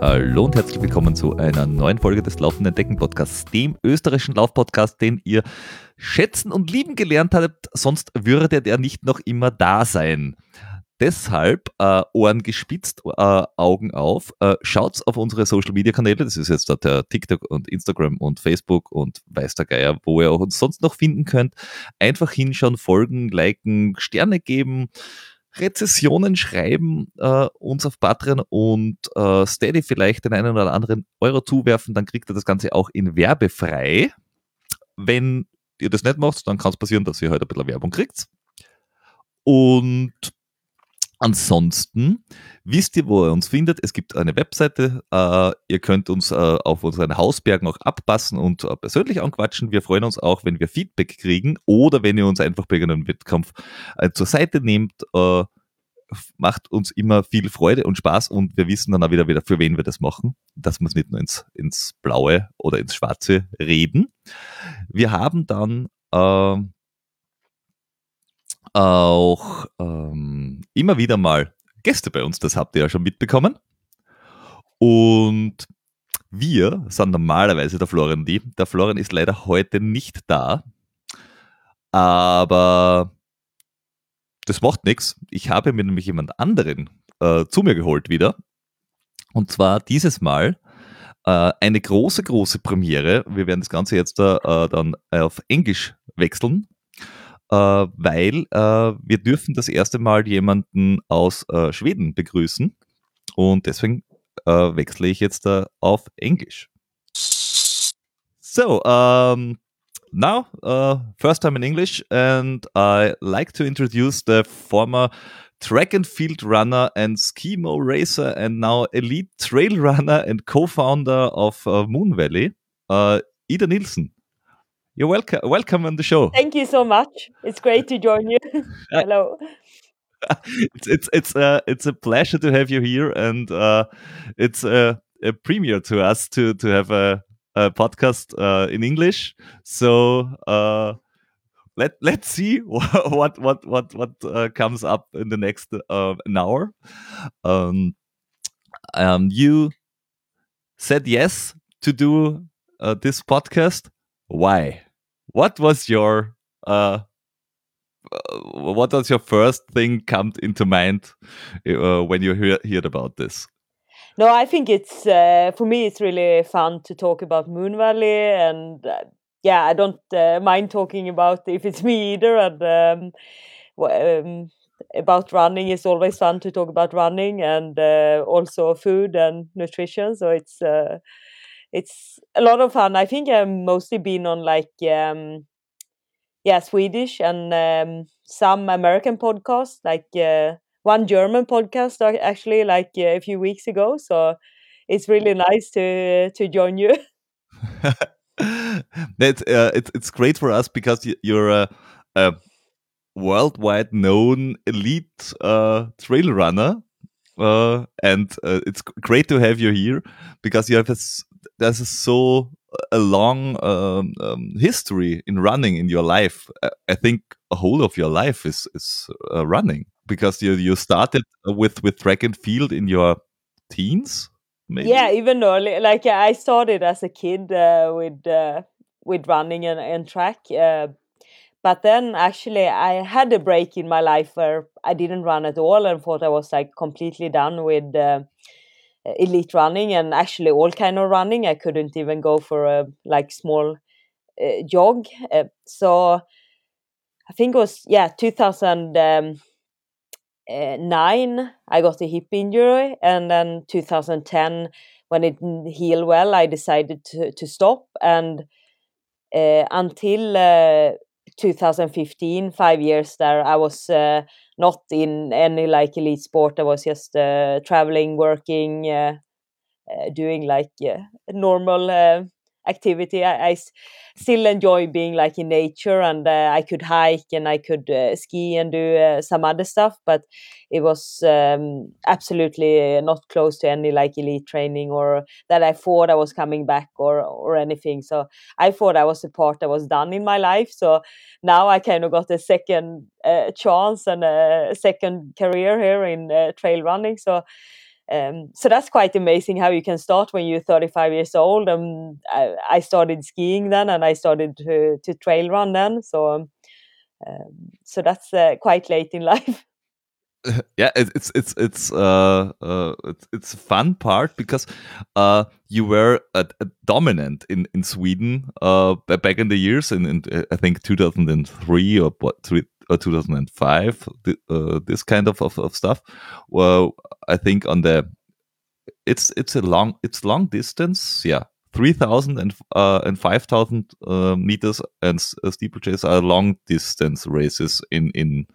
Hallo und herzlich willkommen zu einer neuen Folge des Laufenden Decken Podcasts, dem österreichischen Laufpodcast, den ihr schätzen und lieben gelernt habt, sonst würde der nicht noch immer da sein. Deshalb äh, Ohren gespitzt, äh, Augen auf. Äh, schaut auf unsere Social Media Kanäle. Das ist jetzt der TikTok und Instagram und Facebook und weiß der Geier, wo ihr uns sonst noch finden könnt. Einfach hinschauen, folgen, liken, Sterne geben. Rezessionen schreiben, äh, uns auf Patreon und äh, Steady vielleicht den einen oder anderen Euro zuwerfen, dann kriegt ihr das Ganze auch in werbefrei. Wenn ihr das nicht macht, dann kann es passieren, dass ihr heute halt ein bisschen Werbung kriegt. Und Ansonsten wisst ihr, wo ihr uns findet. Es gibt eine Webseite. Äh, ihr könnt uns äh, auf unseren Hausbergen auch abpassen und äh, persönlich anquatschen. Wir freuen uns auch, wenn wir Feedback kriegen oder wenn ihr uns einfach bei einem Wettkampf äh, zur Seite nehmt. Äh, macht uns immer viel Freude und Spaß und wir wissen dann auch wieder, wieder für wen wir das machen, dass wir es nicht nur ins, ins Blaue oder ins Schwarze reden. Wir haben dann ähm, auch ähm, immer wieder mal Gäste bei uns, das habt ihr ja schon mitbekommen. Und wir sind normalerweise der Florian die. Der Florian ist leider heute nicht da. Aber das macht nichts. Ich habe mir nämlich jemand anderen äh, zu mir geholt wieder. Und zwar dieses Mal äh, eine große, große Premiere. Wir werden das Ganze jetzt äh, dann auf Englisch wechseln weil äh, wir dürfen das erste Mal jemanden aus äh, Schweden begrüßen und deswegen äh, wechsle ich jetzt äh, auf Englisch. So, um, now, uh, first time in English, and I like to introduce the former track and field runner and skimo racer, and now elite trail runner and co-founder of uh, Moon Valley, uh, Ida Nielsen. You're welcome. Welcome on the show. Thank you so much. It's great to join you. Hello. it's it's it's uh, it's a pleasure to have you here, and uh, it's a, a premiere to us to to have a, a podcast uh, in English. So uh, let let's see what what what what uh, comes up in the next uh, an hour. Um, um, you said yes to do uh, this podcast. Why? What was your uh, uh, what was your first thing come into mind uh, when you hear, heard about this? No, I think it's uh, for me. It's really fun to talk about Moonvalley, and uh, yeah, I don't uh, mind talking about if it's me either. And um, um, about running, it's always fun to talk about running and also food and nutrition. So it's it's a lot of fun. I think I've mostly been on like um, yeah Swedish and um, some American podcasts, like uh, one German podcast actually like uh, a few weeks ago. So it's really nice to to join you. That's uh, it's it's great for us because you're a, a worldwide known elite uh, trail runner. Uh, and uh, it's great to have you here because you have a, there's so a long um, um, history in running in your life. I think a whole of your life is is uh, running because you you started with with track and field in your teens. Maybe? Yeah, even though like I started as a kid uh, with uh, with running and, and track. Uh, but then actually I had a break in my life where I didn't run at all and thought I was like completely done with uh, elite running and actually all kind of running. I couldn't even go for a like small uh, jog. Uh, so I think it was yeah 2009 um, I got a hip injury and then 2010 when it healed well I decided to to stop and uh, until uh, 2015 five years there I was uh, not in any like elite sport. I was just uh, traveling, working, uh, uh, doing like normal activity. I, I still enjoy being like in nature, and uh, I could hike and I could uh, ski and do uh, some other stuff, but it was um, absolutely not close to any like elite training or that I thought I was coming back or or anything. So I thought I was a part that was done in my life. So now I kind of got a second uh, chance and a second career here in uh, trail running. So um, so that's quite amazing how you can start when you're 35 years old. Um, I, I started skiing then, and I started to, to trail run then. So, um, um so that's uh, quite late in life. yeah, it's it's it's uh, uh it's it's fun part because uh you were a, dominant in in Sweden uh back in the years in, in I think 2003 or what or 2005 uh, this kind of, of, of stuff well I think on the it's it's a long it's long distance yeah 3000 and uh, and 5000 uh, meters and uh, steeplechase are long distance races in in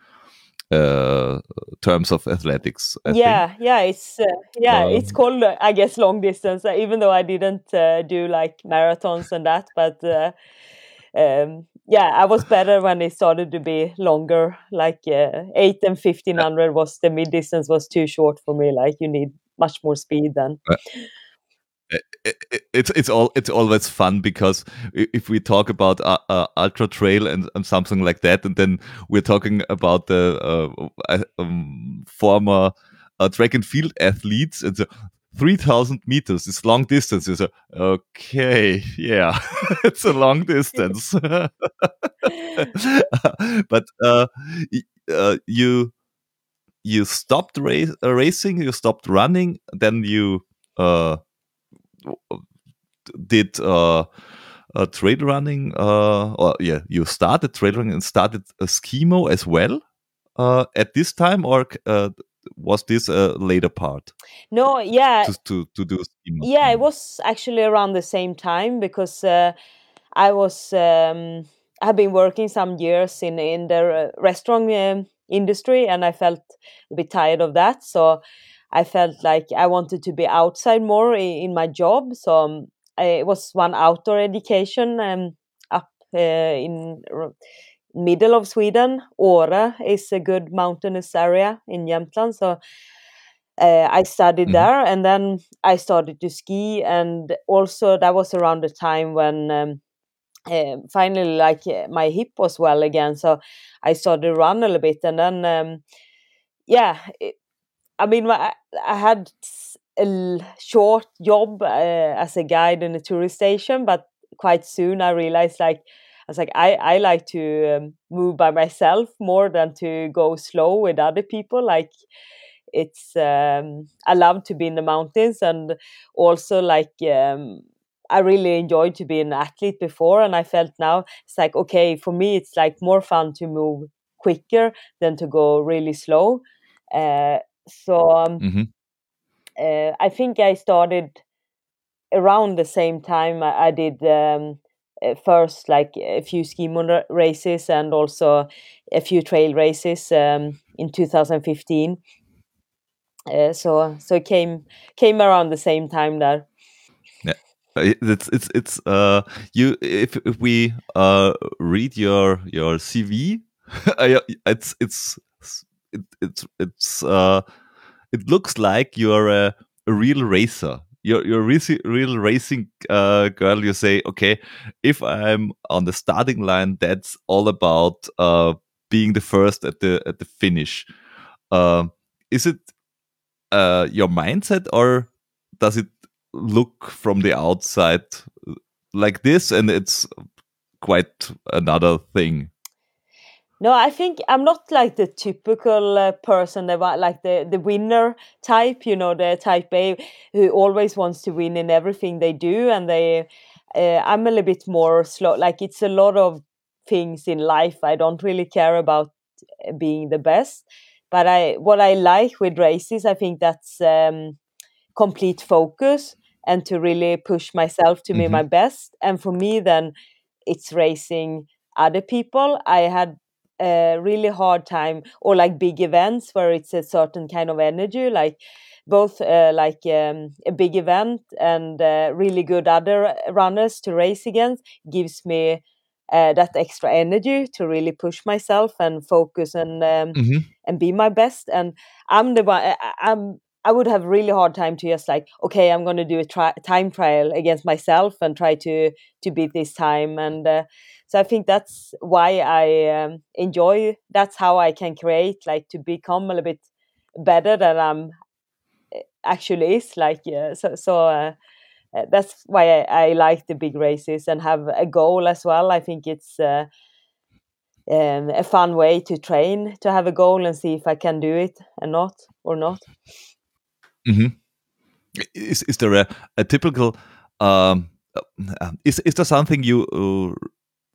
uh, terms of athletics. I yeah, think. yeah, it's uh, yeah, um, it's called uh, I guess long distance. Uh, even though I didn't uh, do like marathons and that, but uh, um, yeah, I was better when it started to be longer. Like eight and fifteen hundred was the mid distance was too short for me. Like you need much more speed then it's it's all it's always fun because if we talk about uh, uh, ultra trail and, and something like that, and then we're talking about the uh, um, former uh, track and field athletes, and so three thousand meters is long distance. Is okay, yeah, it's a long distance, but uh, uh, you you stopped racing, you stopped running, then you did uh, uh, trail running, uh, or yeah, you started trail running and started a skimo as well uh, at this time, or uh, was this a later part? No, yeah, to to, to do. Yeah, it was actually around the same time because uh, I was um, I've been working some years in in the restaurant um, industry, and I felt a bit tired of that, so. I felt like I wanted to be outside more in, in my job. So um, I, it was one outdoor education um, up uh, in middle of Sweden. Åre is a good mountainous area in Jämtland. So uh, I studied mm-hmm. there, and then I started to ski. And also that was around the time when. Um, uh, finally, like uh, my hip was well again, so I started to run a little bit, and then um, yeah, it, I mean, I, I had a short job uh, as a guide in a tourist station, but quite soon I realized like was like I I like to um, move by myself more than to go slow with other people. Like it's um, I love to be in the mountains and also like um, I really enjoyed to be an athlete before, and I felt now it's like okay for me it's like more fun to move quicker than to go really slow. Uh, so um, mm-hmm. uh, I think I started around the same time. I, I did um, first like a few ski races and also a few trail races um, in 2015. Uh, so so it came came around the same time there. Yeah. Uh, it's it's it's uh you if if we uh read your your CV it's it's it, it's it's uh, it looks like you're a, a real racer. You're you're a real racing uh, girl. You say, okay, if I'm on the starting line, that's all about uh, being the first at the at the finish. Uh, is it uh, your mindset, or does it look from the outside like this, and it's quite another thing? No, I think I'm not like the typical uh, person that like the the winner type. You know, the type A who always wants to win in everything they do, and they. Uh, I'm a little bit more slow. Like it's a lot of things in life. I don't really care about uh, being the best, but I what I like with races, I think that's um, complete focus and to really push myself to mm-hmm. be my best. And for me, then it's racing other people. I had a really hard time or like big events where it's a certain kind of energy like both uh, like um, a big event and uh, really good other runners to race against gives me uh, that extra energy to really push myself and focus and um, hmm and be my best. And i'm the one i'm i would have really hard time to just like okay i'm going to do a tri- time trial against myself and try to to beat this time and uh, so i think that's why i um, enjoy that's how i can create like to become a little bit better than i'm actually is like yeah so so uh, uh, that's why I, I like the big races and have a goal as well. I think it's uh, um, a fun way to train to have a goal and see if i can do it and not or not hmm Is is there a, a typical um, uh, is is there something you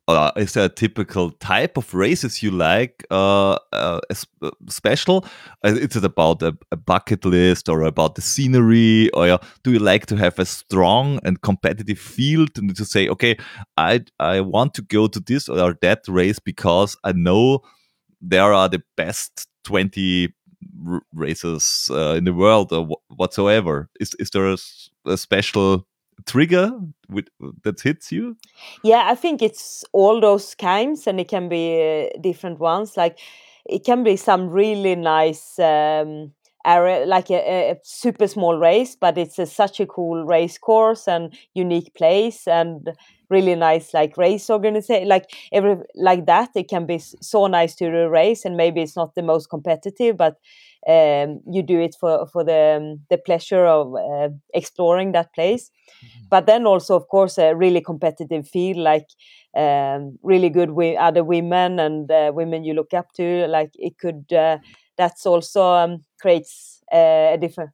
uh, uh, is there a typical type of races you like uh, uh, uh, special? Is it about a, a bucket list or about the scenery, or do you like to have a strong and competitive field and to say, okay, I I want to go to this or that race because I know there are the best twenty r- races uh, in the world or wh- whatsoever. Is is there a special trigger with, that hits you? yeah i think it's all those kinds and it can be uh, different ones like it can be some really nice um area like a, a super small race but it's a, such a cool race course and unique place and really nice like race organization like every like that it can be so nice to do a race and maybe it's not the most competitive but um, you do it for for the um, the pleasure of uh, exploring that place. But then also of course a really competitive field like um, really good with other women and uh, women you look up to like it could uh, that's also um, creates uh, a different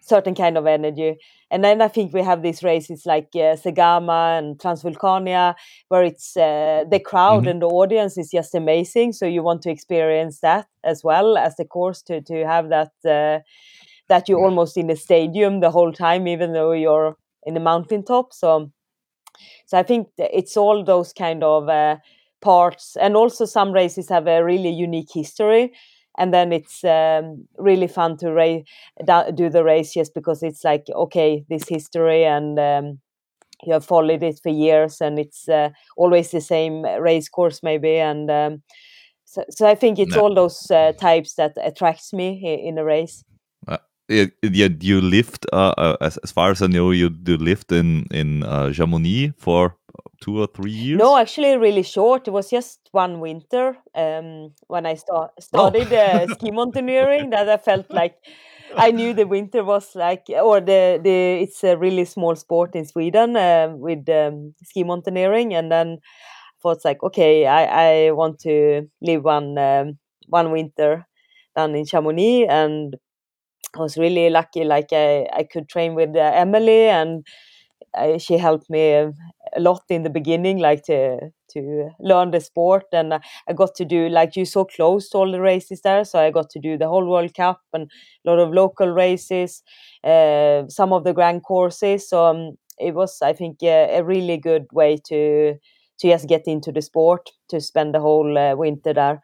certain kind of energy. And then i think we have these races like uh, Zegama and transvulcania where it's uh, the crowd hmm and the audience is just amazing. So you want to experience that as well as the course to to have that uh, that you're almost in the stadium the whole time even though you're in the mountaintop. So so i think it's all those kind of uh, parts. And also some races have a really unique history and then it's um, really fun to ra- do the race just because it's like okay this history and um, you have followed it for years and it's uh, always the same race course maybe and um, so, so i think it's Yeah. all those uh, types that attracts me in a race Yeah, yeah, you lived, uh, uh, as, as far as I know, you, you lived in in uh, Chamonix for two or three years. No, actually, really short. It was just one winter um, when I Oh, started uh, ski mountaineering that I felt like I knew the winter was like, or the the it's a really small sport in Sweden uh, with um, ski mountaineering, and then I thought like, okay, I I want to live one um, one winter down in Chamonix, and I was really lucky. Like I I could train with uh, Emelie and uh, she helped me a lot in the beginning, like to to learn the sport, and uh, I got to do like you so close to all the races there, so I got to do the whole World Cup and a lot of local races, uh, some of the grand courses. So um, it was, I think, a, a really good way to to just get into the sport to spend the whole uh, winter there.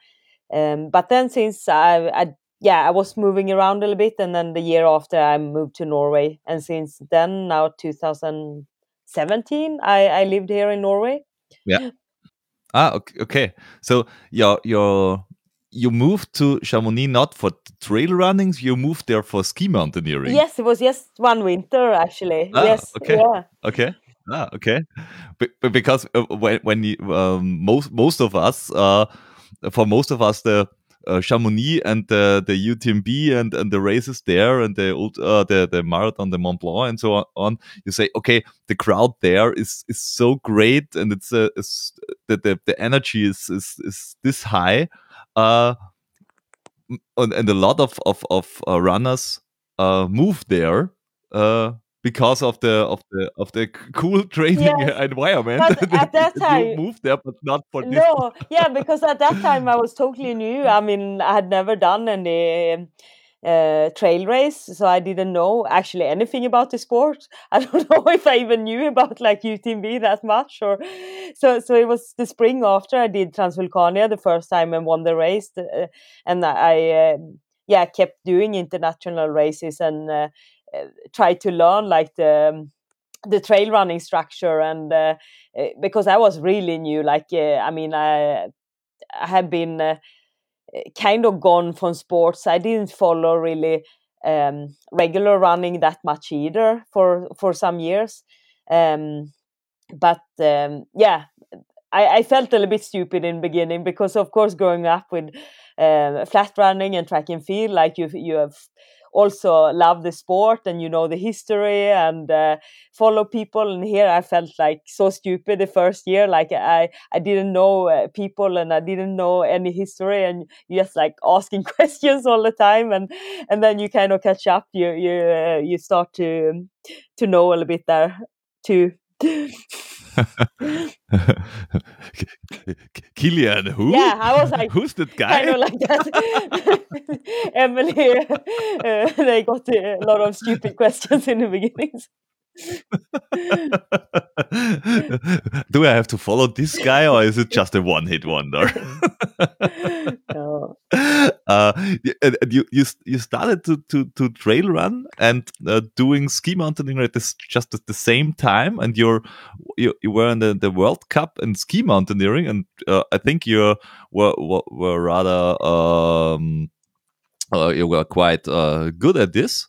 Um, but then since I, I yeah, I was moving around a little bit, and then the year after I moved to Norway, and since then, now 2017, I I lived here in Norway. yeah. Ah, okay. okay. So your your you moved to Chamonix not for trail runnings. You moved there for ski mountaineering. Yes, it was just one winter actually. Ah, Yes, okay. yeah, Okay. Ah, okay. Be- be- because uh, when when you, um, most most of us, uh, for most of us, the uh, Chamonix and the the UTMB and and the races there and the uh, the the marathon, the Mont Blanc, and so on. You say, okay, the crowd there is is so great, and it's uh, is the, the the energy is is is this high, uh, and, and a lot of of of uh, runners uh, move there. Uh, because of the of the of the cool training yes. environment But at that you time, moved there but not for this no, yeah, because at that time I was totally new. I mean, I had never done any uh, trail race, so I didn't know actually anything about the sport. I don't know if I even knew about like UTMB that much, or so. So it was the spring after I did Transvulcania the first time and won the race, uh, and I uh, yeah kept doing international races and uh, uh, to learn like the um, the trail running structure and uh, because I was really new, like I mean I I have been kind of gone from sports. I didn't follow really um, regular running that much either for for some years. Um, but um, yeah, I, I, felt a little bit stupid in beginning because, of course, growing up with uh, flat running and track and field, like you you have also love the sport and you know the history and uh, follow people. And here i felt like so stupid the first year like i i didn't know uh, people and i didn't know any history and just like asking questions all the time and and then you kind of catch up. You you uh, you start to to know a little bit there too Kilian, who? Yeah, I was like, who's that guy? Kind of like that. Emelie, uh, they got a lot of stupid questions in the beginnings. Do I have to follow this guy or is it just a one hit wonder? no. Uh, you, you, you started to, to, to trail run and uh, doing ski mountaineering at this, just at the same time. And you're, you, you were in the, the World Cup in ski mountaineering. And uh, I think you were, were, were rather, um, uh, you were quite uh, good at this.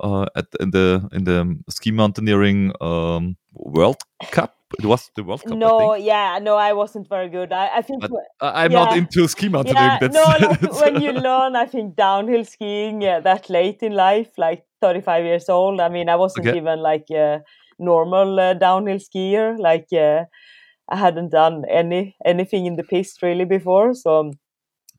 Uh, at in the in the ski mountaineering um, World Cup. It was the World Cup. No, yeah, no, I wasn't very good. I, I think but I'm yeah, not into ski mountaineering. Yeah, no, like when you learn, I think downhill skiing yeah, that late in life, like 35 years old. I mean, I wasn't okay. even like a normal uh, downhill skier. Like uh, I hadn't done any anything in the piste really before, so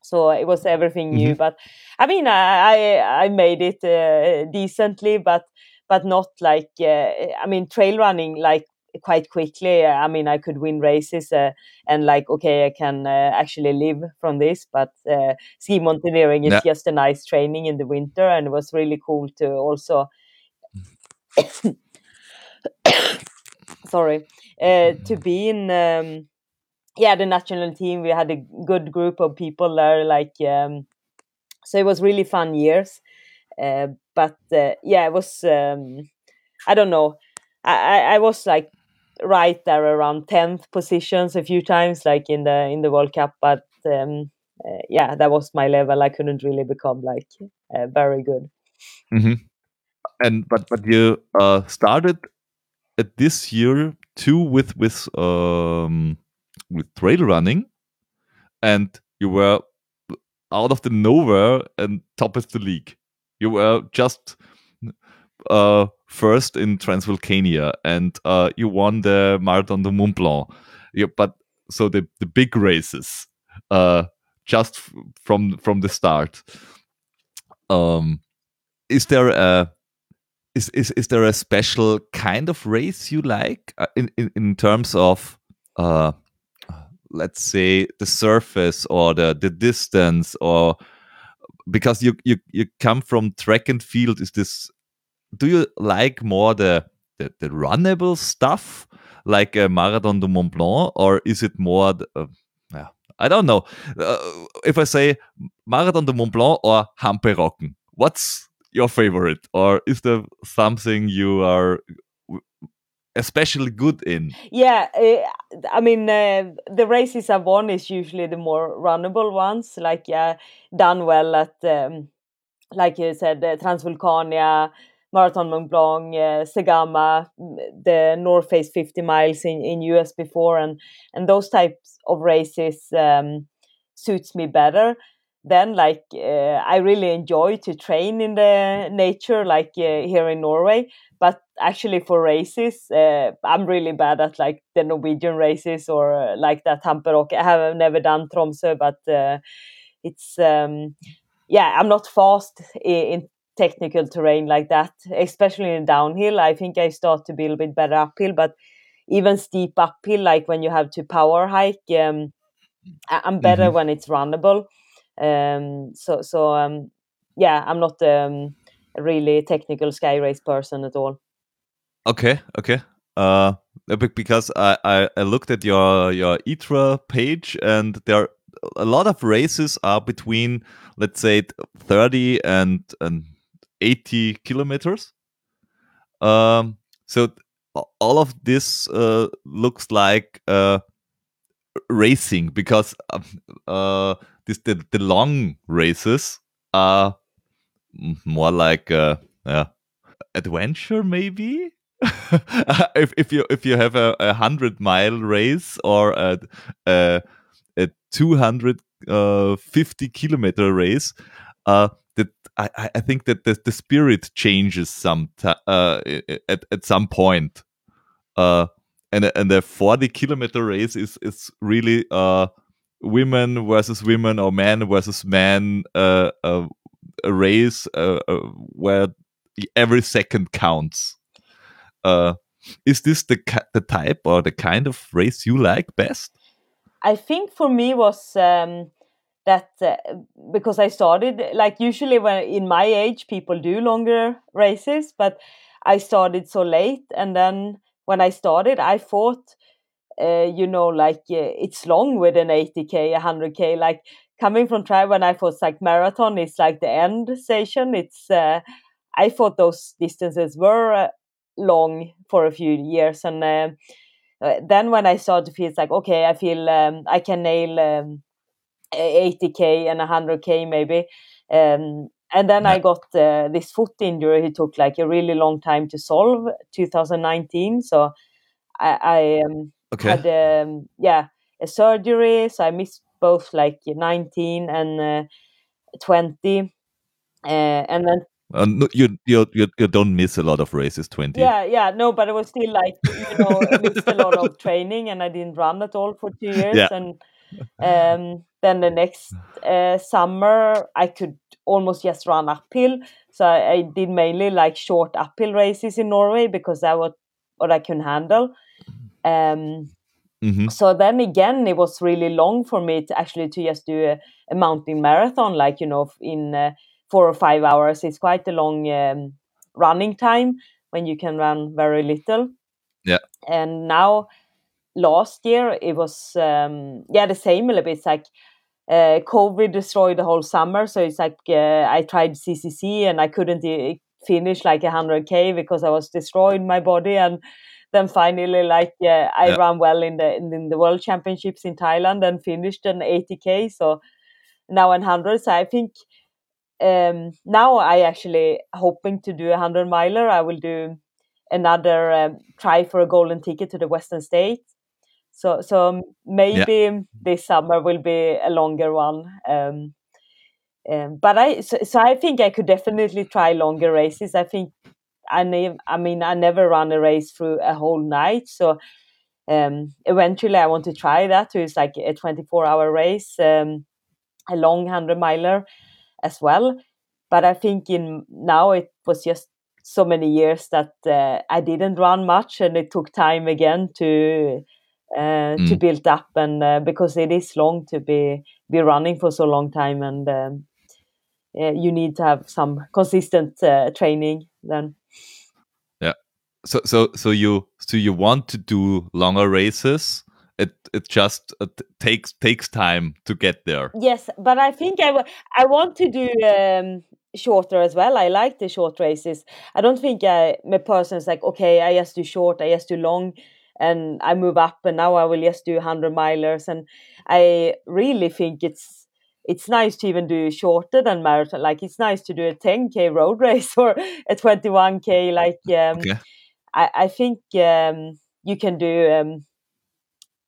so it was everything new. Mm-hmm. But I mean, I I made it uh, decently, but but not like uh, I mean trail running like quite quickly. I mean, I could win races uh, and like okay, I can uh, actually live from this. But uh, ski mountaineering is yeah. just a nice training in the winter, and it was really cool to also. sorry, uh, to be in um, yeah the national team we had a good group of people there like um, so it was really fun years. Uh, but uh, yeah it was um, i don't know. I, I was like right there around 10th positions a few times like in the in the world cup but um, uh, yeah that was my level. I couldn't really become like uh, very good. Mm-hmm. and but but you uh, started at this year too with with um with trail running, and you were out of the nowhere and top of the league. You were just uh, first in Transvulcania, and uh, you won the Marathon du Mont Blanc. Yeah, but so the the big races, uh, just from from the start. Um, is there a is, is is there a special kind of race you like uh, in, in in terms of uh let's say the surface or the the distance or because you you you come from track and field is this do you like more the the, the runnable stuff like a marathon du mont blanc or is it more the, uh, i don't know. Uh, if i say marathon du mont blanc or Hamperokken what's your favorite? Or is there something you are especially good in? Yeah, uh, I mean uh, the races I've won is usually the more runnable ones. Like yeah, done well at um, like you said, uh, Transvulcania, Marathon Mont Blanc, Zegama, the North Face 50 miles in in US before, and and those types of races um, suits me better then like uh, i really enjoy to train in the nature like uh, here in norway. But actually for races uh, i'm really bad at like the norwegian races or uh, like that hamperock i have never done tromsø but uh, it's um, yeah i'm not fast in, in, technical terrain like that especially in downhill. I think i start to be a little bit better uphill but even steep uphill like when you have to power hike um, i'm better mm-hmm. when it's runnable um, so so um, yeah, I'm not um, a really technical sky race person at all. Okay, okay. Uh, because I, I, I looked at your your ITRA page and there are a lot of races are between let's say 30 and and 80 kilometers. Um, so all of this uh, looks like uh, racing because um, uh, this the, the long races are more like uh, yeah, adventure maybe if if you if you have a, a hundred mile race or a a, a two hundred uh, kilometer race, uh, that I, I think that the, the spirit changes some uh, at at some point. Uh, and and the forty kilometer race is is really uh women versus women or man versus man uh, uh a race uh, uh, where every second counts. Uh, is this the the type or the kind of race you like best? I think for me was um, that uh, because I started like usually when in my age people do longer races, but I started so late, and then when I started, I thought, uh, you know, like uh, it's long with an 80k, 100k. Like coming from try when I thought like marathon is like the end station. It's uh, I thought those distances were uh, long for a few years and uh, uh, then when i started to feel it's like okay i feel um, i can nail um, 80k and 100k maybe um, and then i got uh, this foot injury it took like a really long time to solve 2019 so i, I um, okay. had um, yeah a surgery so i missed both like 19 and uh, 20 uh, and then uh, no, you, you you you don't miss a lot of races. Twenty. Yeah, yeah, no, but i was still like you know missed a lot of training, and I didn't run at all for two years. Yeah. And um, then the next uh, summer, I could almost just run uphill. So I, I, did mainly like short uphill races in Norway because that was what I can handle. Um, mm-hmm. So then again, it was really long for me to actually to just do a, a mountain marathon, like you know in. Uh, four or five hours is quite a long um, running time when you can run very little. Yeah. And now, last year it was um, yeah the same a little bit. It's like uh, COVID destroyed the whole summer, so it's like uh, I tried CCC and I couldn't finish like a hundred k because I was destroying my body and. Then finally, like yeah, I yeah. ran well in the in, the World Championships in Thailand and finished an 80k. So now 100. So I think um, now I actually hoping to do a hundred miler. I will do another um, try for a golden ticket to the Western States. So so maybe yeah. this summer will be a longer one. Um, um, but I so, so, I think I could definitely try longer races. I think I ne- I mean I never run a race through a whole night. So um, eventually I want to try that. So it's like a 24 hour race, um, a long hundred miler as well. But I think in now it was just so many years that uh, I didn't run much, and it took time again to uh, mm. to build up, and uh, because it is long to be be running for so long time, and um, you need to have some consistent uh, training then. So so so you so you want to do longer races. It it just it takes takes time to get there. Yes but i think I, I want to do um, shorter as well. I like the short races. I don't think i my person is like okay i just do short i just do long and i move up and now i will just do 100 milers. And i really think it's it's nice to even do shorter than marathon. Like it's nice to do a 10k road race or a 21k like um, okay. I, I think um, you can do um,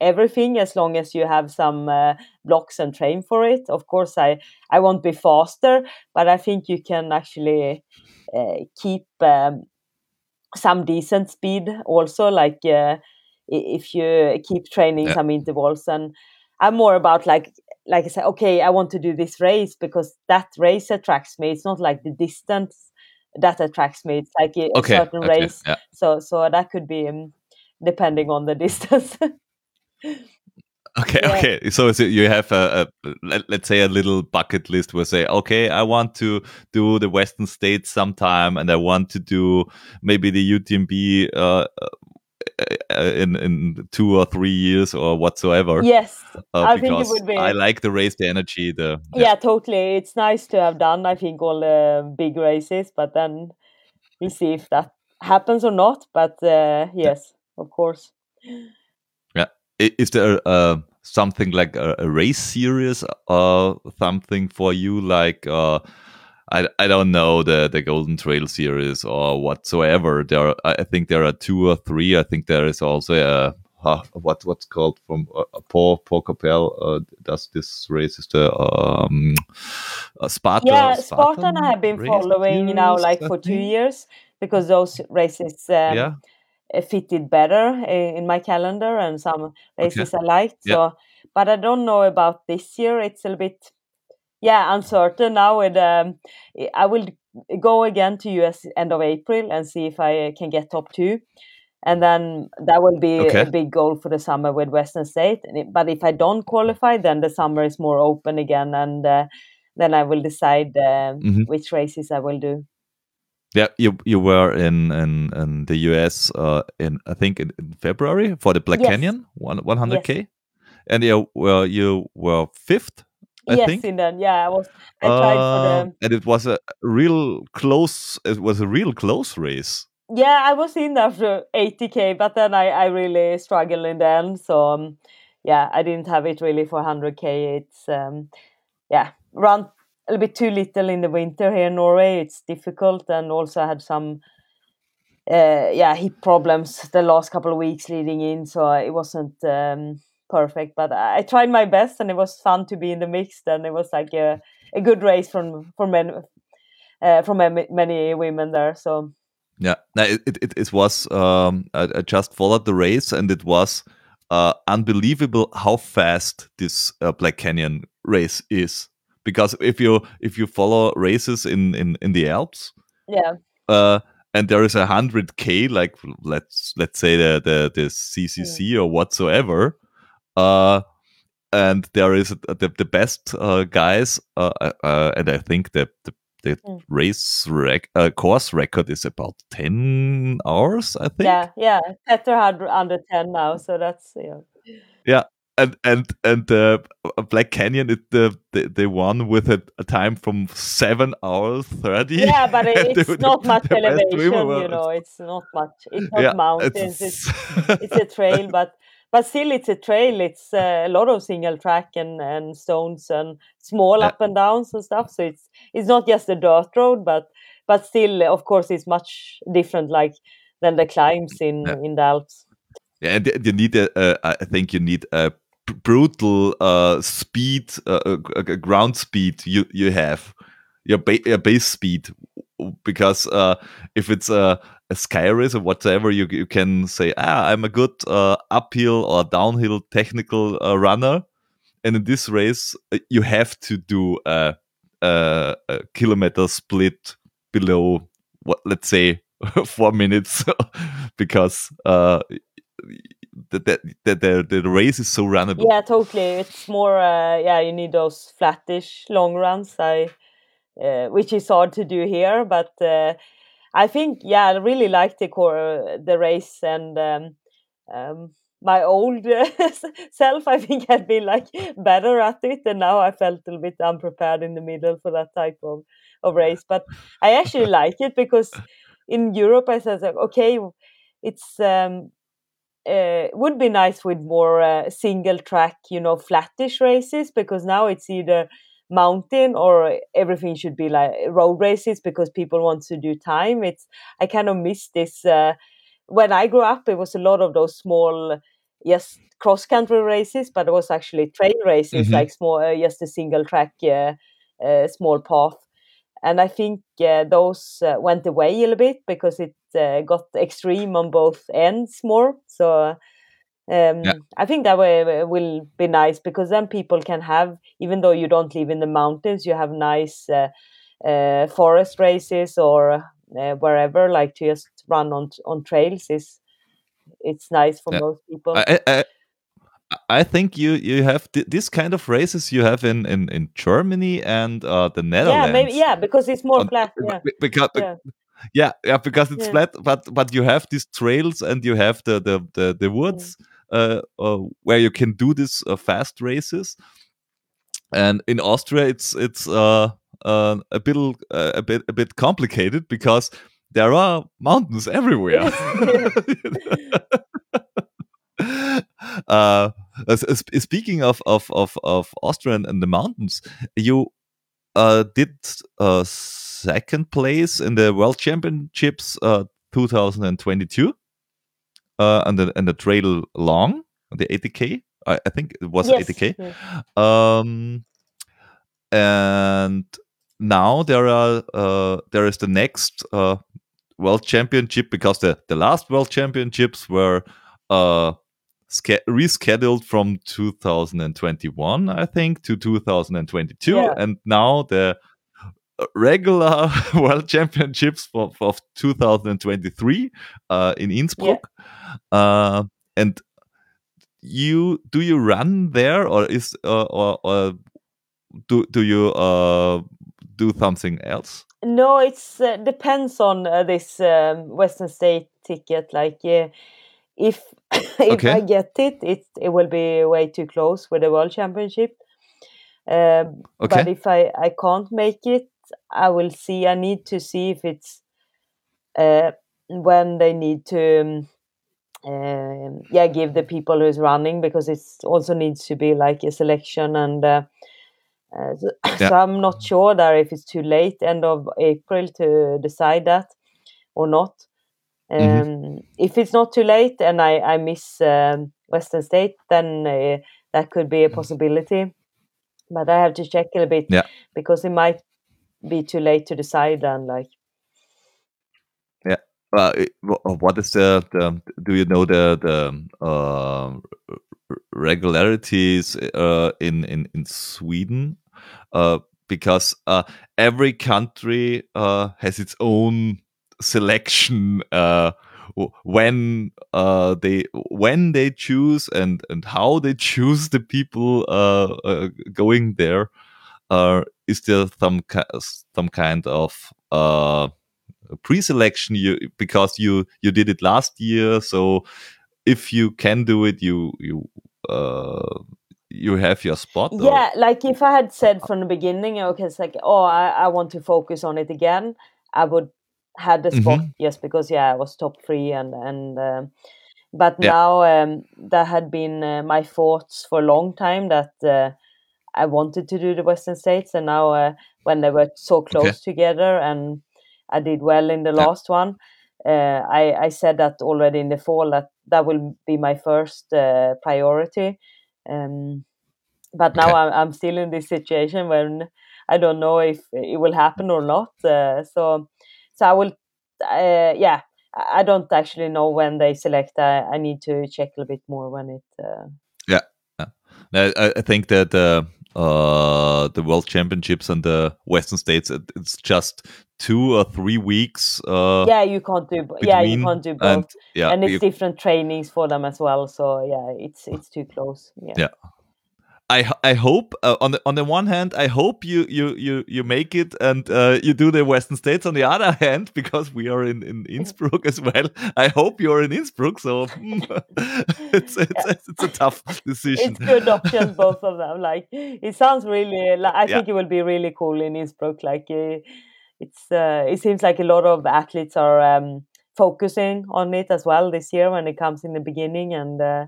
everything as long as you have some uh, blocks and train for it. Of course, I I won't be faster, but I think you can actually uh, keep um, some decent speed also. Like uh, if you keep training yeah. some intervals, and I'm more about like like I said, okay, I want to do this race because that race attracts me. It's not like the distance that attracts me. It's like a, okay, certain okay, race. Yeah. So so that could be um, depending on the distance. Okay, Yeah. okay. So, you have a, a let, let's say a little bucket list where say, okay, I want to do the Western States sometime, and I want to do maybe the UTMB uh, uh, in in two or three years or whatsoever. Yes, uh, I think it would be. I like the race, the energy, the yeah. totally. It's nice to have done. I think all the big races, but then we'll see if that happens or not. But uh, yes, of course. Yeah. Is there uh, something like a, a race series or something for you like uh, I, I don't know the the Golden Trail series or whatsoever. There are, I think there are two or three. I think there is also a uh, what what's called from uh, Paul Paul Capel uh, does this race is the um uh, Sparta. Yeah, Spartan I have been following now like for two years because those races um, Yeah. uh, fitted better in my calendar and some races I liked. Yeah. But I don't know about this year. It's a little bit, yeah, uncertain now. With um, I- will go again to US end of April and see if I can get top two, and then that will be Okay. a big goal for the summer with Western State. But if I don't qualify, then the summer is more open again, and uh, then I will decide um, Mhm. which races I will do. Yeah, you you were in in, in the US uh, in I think in, in February for the Black Yes. Canyon one one hundred k, and you were you were fifth, I yes, think. in then yeah, I was. I tried for Uh, the and it was a real close. It was a real close race. Yeah, I was in after 80k, but then I, I really struggled in the end. So um, yeah, I didn't have it really for 100k. It's um, yeah, run a little bit too little in the winter here in Norway. It's difficult, and also I had some uh, yeah hip problems the last couple of weeks leading in, so it wasn't um, perfect. But I, tried my best, and it was fun to be in the mix. And it was like a, a good race from for many uh, from many, women there. So. Yeah, no, it, it, it, was. Um, I, I just followed the race, and it was uh, unbelievable how fast this uh, Black Canyon race is. Because if you if you follow races in in, in the Alps, Yeah, uh, and there is a hundred k, like let's let's say the the, the CCC or whatsoever, uh, and there is the, the best uh, guys, uh, uh, and I think that the the Mm. race rec- uh, course record is about 10 hours i think Yeah, yeah. Petter had under 10 now, so that's yeah. Yeah. and and and uh, black canyon it the they, they won with a, a time from 7 hours 30 Yeah, but it- it's the- not the much elevation, you know, it's not much. It's not yeah mountains, it's it's a trail, but but still it's a trail. It's uh, a lot of single track and and stones and small Yeah. up and downs and stuff. So it's it's not just a dirt road, but but still, of course, it's much different, like than the climbs in Yeah. in the Alps. Yeah, and you need a, uh, I think you need a brutal uh, speed, uh, uh, uh, ground speed. You you have your, ba- your base speed because uh, if it's a, a sky race or whatever, you you can say, ah, I'm a good uh, uphill or downhill technical uh, runner, and in this race uh, you have to do a, a, a kilometer split below what let's say four minutes because uh, the, the, the, the, the race is so runnable. Yeah, totally. It's more, uh, yeah, you need those flattish long runs, I, uh, which is hard to do here. But uh, I think, yeah, I really like the core, the race, and um, um, my old self, I think, had been like better at it, and now I felt a little bit unprepared in the middle for that type of of race. But I actually like it because in Europe, I said, like, okay, it's um, uh, would be nice with more uh, single track, you know, flattish races because now it's either mountain or everything should be like road races because people want to do time. It's I kind of miss this. Uh, when I grew up, it was a lot of those small, yes, cross country races, but it was actually trail races, Mhm. like small, uh, just a single track, uh, uh, small path. And I think uh, those uh, went away a little bit because it uh, got extreme on both ends more. So um, Yeah. I think that way will be nice because then people can have, even though you don't live in the mountains, you have nice uh, uh, forest races or uh, wherever, like to just run on on trails is it's nice for Yeah. most people. I, I, I think you you have th this kind of races you have in in, in Germany and uh, the Netherlands. Yeah, maybe yeah, because it's more On- flat. Yeah, because yeah, yeah yeah because it's Yeah. flat but but you have these trails and you have the the the, the woods uh, uh, where you can do these uh, fast races. And in austria it's it's uh, uh, a bit uh, a bit a bit complicated because there are mountains everywhere. Uh, speaking of of of of austria and, the mountains you uh, did uh, second place in the World Championships uh, 2022 uh, and the and the trail long the 80k. I, I think it was yes, 80k. yes. Um, and now there are uh, there is the next uh, World Championship because the the last World Championships were uh, rescheduled from 2021, I think, to 2022, Yeah. and now the regular World Championships for, for 2023 uh, in Innsbruck. Uh, and you do you run there, or is uh, or, or do do you uh, do something else? No, it's uh, depends on uh, this um, Western State ticket. Like, uh, if if Okay. I get it, it it will be way too close with the World Championship. Um, But if I I can't make it, I will see. I need to see if it's uh, when they need to. Um, um, yeah, give the people who's running because it also needs to be like a selection and uh, uh, so, Yeah. so I'm not sure there if it's too late end of April to decide that or not. Um, Mhm. If it's not too late and I I miss um, Western State, then uh, that could be a possibility. But I have to check a bit Yeah. because it might be too late to decide. And like, yeah wha- uh, what is the, the do you know the the uh, regularities uh, in in in Sweden? Uh, because uh, every country uh, has its own selection when uh, they when they choose and and how they choose the people uh, uh, going there. Uh, is there some some kind of uh, pre-selection you because you you did it last year so if you can do it you you uh you have your spot or- yeah, like if I had said from the beginning, okay, it's like, oh, I, I want to focus on it again, I would had the spot Mhm. just because yeah, I was top three and and um, but Yeah. now um, that had been uh, my thoughts for a long time that uh, I wanted to do the Western States, and now uh, when they were so close together and I did well in the Yeah. last one, uh, I I said that already in the fall that that will be my first uh, priority. Um, but now Okay. I'm, I'm still in this situation when I don't know if it will happen or not. Uh, so, so I will, uh, yeah, I don't actually know when they select. I, I need to check a little bit more when it. Uh, I, I- I think that uh, the world championships and the western States. It's just two or three weeks uh yeah, you can't do. Yeah, you can't do both, and yeah and it's you- different trainings for them as well. So yeah, it's it's too close. Yeah. Yeah. I I hope uh, on the on the one hand I hope you you you you make it and uh, you do the Western States. On the other hand, because we are in, in Innsbruck as well, I hope you're in Innsbruck. So it's it's, it's a tough decision. It's good options, both of them. Like it sounds really. Like, I Yeah. think it will be really cool in Innsbruck. Like uh, it's. Uh, it seems like a lot of athletes are um, focusing on it as well this year when it comes in the beginning, and uh,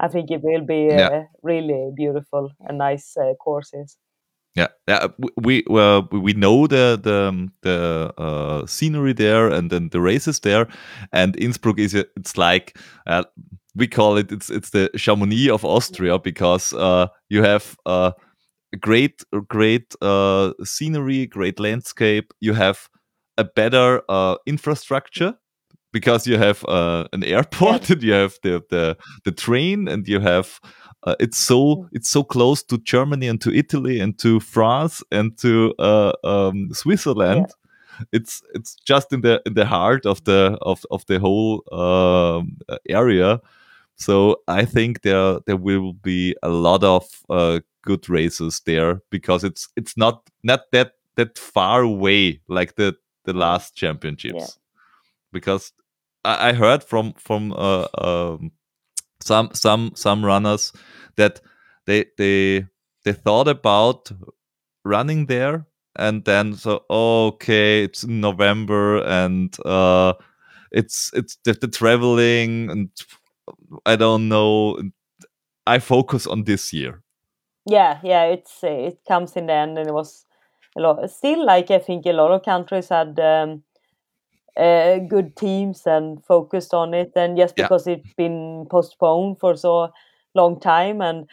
I think it will be uh, Yeah. really beautiful and nice uh, courses. Yeah, yeah. We well, we know the the um, the uh, scenery there and then the races there, and Innsbruck is it's like uh, we call it it's it's the Chamonix of Austria because uh, you have uh, a great great uh, scenery, great landscape. You have a better uh, infrastructure because you have uh, an airport and you have the, the the train and you have uh, it's so it's so close to Germany and to Italy and to France and to uh, um, Switzerland. It's it's just in the in the heart of the of of the whole um, area, So I think there there will be a lot of uh, good races there because it's it's not not that that far away like the the last championships. Yeah. Because I, heard from from uh, um, some some some runners that they they they thought about running there and then so okay it's november and uh it's it's the, the traveling and i don't know i focus on this year. Yeah yeah it's it comes in the end and it was a lot still like i think a lot of countries had um, uh, good teams and focused on it and just because yeah. it's been postponed for so long time and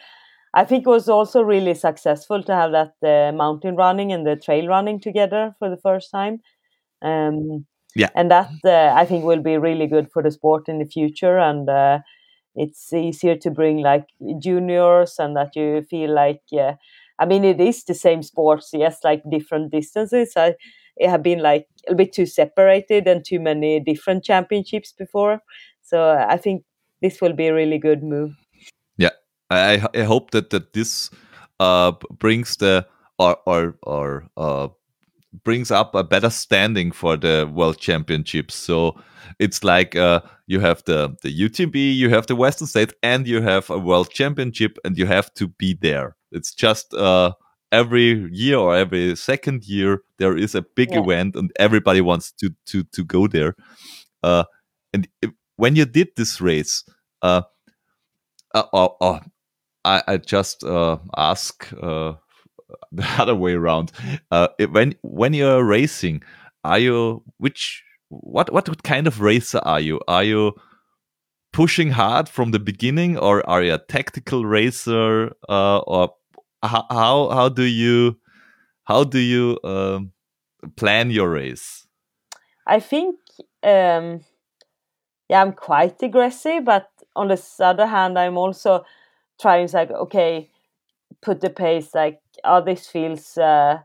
I think it was also really successful to have that uh, mountain running and the trail running together for the first time. Um, yeah, and that uh, I think will be really good for the sport in the future. And uh, it's easier to bring like juniors, and that you feel like, I mean, it is the same sports, yes, like different distances. I it have been like a bit too separated and too many different championships before. So I think this will be a really good move. Yeah, I, I hope that that this uh, brings the or or or uh, brings up a better standing for the world championships. So it's like uh, you have the the UTMB, you have the Western States, and you have a world championship, and you have to be there. It's just uh, every year or every second year there is a big yeah. event, and everybody wants to to to go there. Uh, and when you did this race, uh, uh, uh, uh I, I just uh, ask uh, the other way around. Uh, when when you're racing, are you which what what kind of racer are you? Are you pushing hard from the beginning, or are you a tactical racer, uh, or how how do you how do you um, plan your race? I think um, yeah, I'm quite aggressive, but on the other hand, I'm also trying to like okay put the pace like oh this feels uh,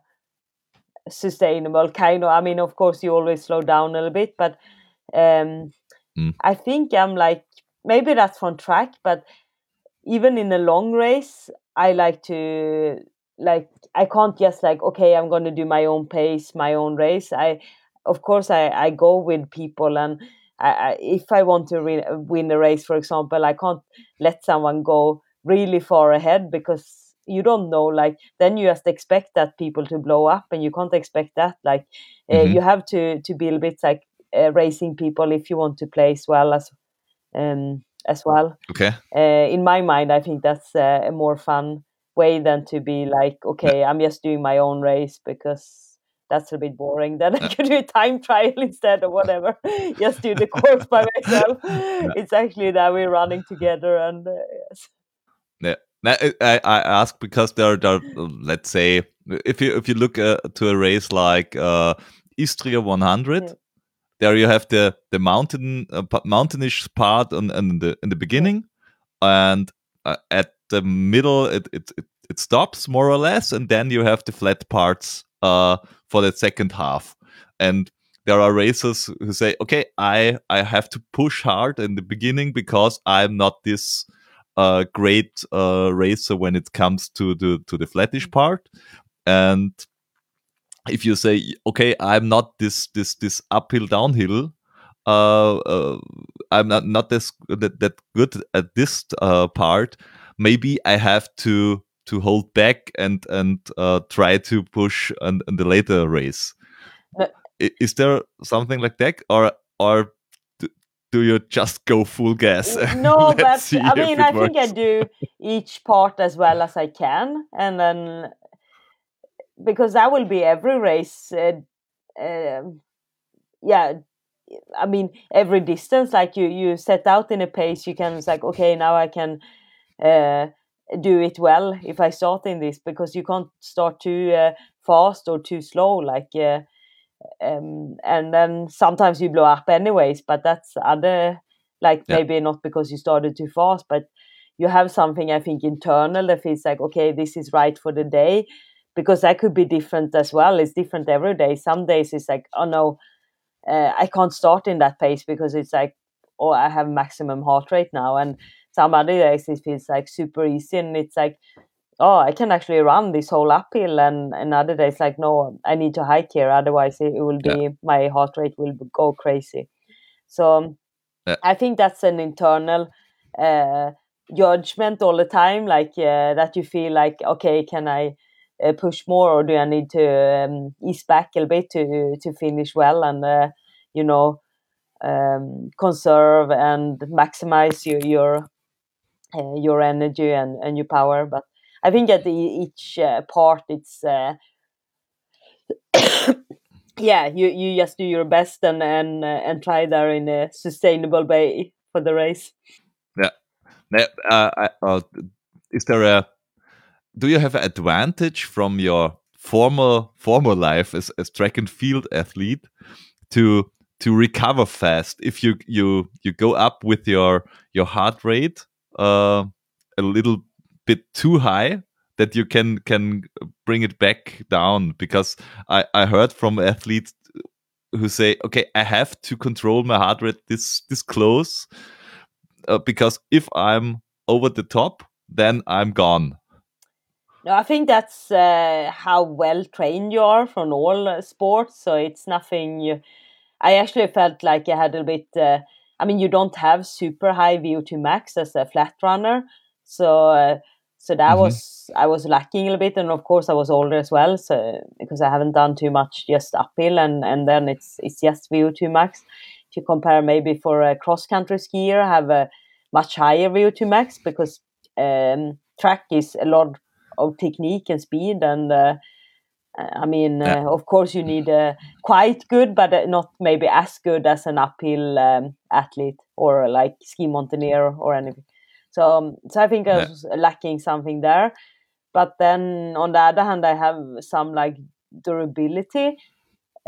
sustainable kind of i mean of course you always slow down a little bit but um, mm. i think i'm like maybe that's from track but even in a long race i like to like i can't just like okay i'm going to do my own pace my own race i of course i i go with people and I, I if i want to re- win a race for example i can't let someone go really far ahead because you don't know like then you just expect that people to blow up and you can't expect that like uh, mm-hmm. you have to to be a bit like uh, racing people if you want to play as well as um as well okay uh, in my mind i think that's uh, a more fun way than to be like okay i'm just doing my own race because that's a bit boring. Then I could do a time trial instead or whatever. Just do the course by myself. It's actually that we're running together and uh, yes. Yeah. I, I ask because there, there, let's say, if you if you look uh, to a race like uh, Istria 100, yeah. There you have the the mountain uh, mountainish part in, in the in the beginning, and uh, at the middle it, it, it it stops more or less, and then you have the flat parts uh, for the second half, and there are racers who say, okay, I I have to push hard in the beginning because I'm not this a great uh, racer when it comes to the to the flattish part, and if you say, okay, I'm not this this this uphill downhill, uh, uh, I'm not not this that, that good at this uh, part. Maybe I have to to hold back and and uh, try to push in, in the later race. But, Is there something like that, or or do you just go full gas? No, but I mean, I works. think I do each part as well as I can, and then because that will be every race. Uh, uh, yeah, I mean, every distance, like you you set out in a pace, you can it's like, okay, now I can uh, do it well if I start in this because you can't start too uh, fast or too slow, like. Uh, um, and then sometimes you blow up anyways but that's other like yeah. maybe not because you started too fast but you have something i think internal that feels like okay this is right for the day because that could be different as well it's different every day some days it's like oh no uh, i can't start in that pace because it's like oh i have maximum heart rate now and some other days it feels like super easy and it's like oh i can actually run this whole uphill and another days like no i need to hike here otherwise it, it will be yeah. my heart rate will go crazy so yeah. i think that's an internal uh, judgment all the time like uh, that you feel like okay can i uh, push more or do i need to um, ease back a bit to to finish well and uh, you know um, conserve and maximize your your uh, your energy and, and your power? But i think at the, each uh, part it's yeah you you just do your best and and and try there in a sustainable way for the race. Yeah. Uh, uh, is there a do you have an advantage from your former former life as, as track and field athlete to to recover fast if you you you go up with your your heart rate uh, a little bit too high that you can can bring it back down because I I heard from athletes who say okay I have to control my heart rate this this close uh, because if I'm over the top, then I'm gone. No, I think that's uh, how well trained you are from all sports. So it's nothing. You, I actually felt like I had a bit. Uh, I mean, you don't have super high VO2 max as a flat runner, so uh, so that mm-hmm. was I was lacking a little bit, and of course I was older as well, so because I haven't done too much just uphill, and and then it's it's just VO2 max if you compare maybe for a cross country skier, have a much higher VO2 max because um, track is a lot of technique and speed and uh, I mean, uh, of course, you need uh, quite good, but uh, not maybe as good as an uphill um, athlete or like ski mountaineer or anything. So, um, so I think I was yeah. lacking something there. But then on the other hand, I have some like durability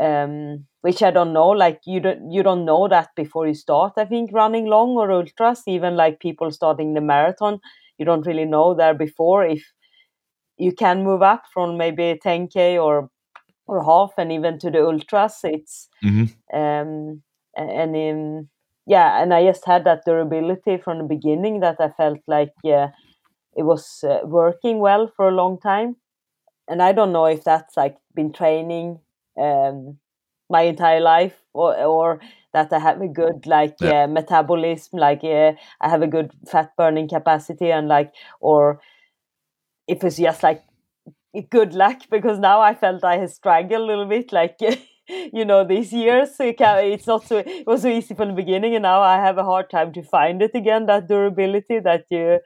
um, which I don't know. Like you don't you don't know that before you start. I think running long or ultras, even like people starting the marathon, you don't really know there before if you can move up from maybe 10k or or half and even to the ultras. It's mm-hmm. um, and in yeah, and I just had that durability from the beginning that I felt like yeah, it was uh, working well for a long time. And I don't know if that's like been training um, my entire life or, or that I have a good like yeah. uh, metabolism, like uh, I have a good fat burning capacity, and like, or if was just like good luck because now I felt I had struggled a little bit, like you know, these years it's not so it was so easy from the beginning, and now I have a hard time to find it again. That durability that you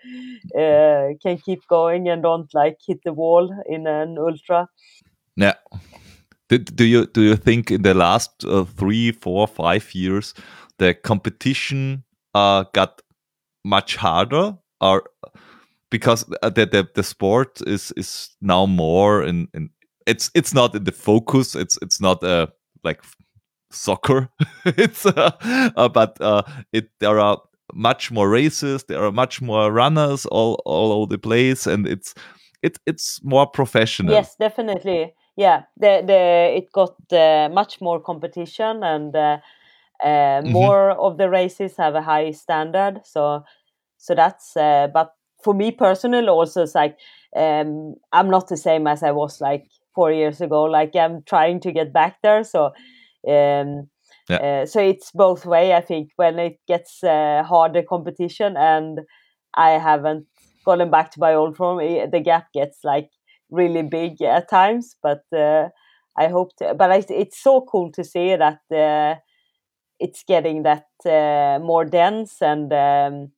uh, can keep going and don't like hit the wall in an ultra. Yeah. Did, do you do you think in the last uh, three, four, five years the competition uh, got much harder, or because the, the the sport is is now more in, in it's it's not in the focus. It's it's not a uh, like soccer. it's uh, uh, but uh, it there are much more races. There are much more runners all all over the place, and it's it it's more professional. Yes, definitely yeah, the the it got uh, much more competition and uh, uh, mm-hmm. more of the races have a high standard. So so that's uh, but for me personally also it's like um, I'm not the same as I was like four years ago. Like I'm trying to get back there. So um, yeah. Uh, so it's both way. I think when it gets uh, harder competition and I haven't gotten back to my old form, the gap gets like really big at times. But uh, I hope, to, but I, it's so cool to see that uh, it's getting that uh, more dense and um,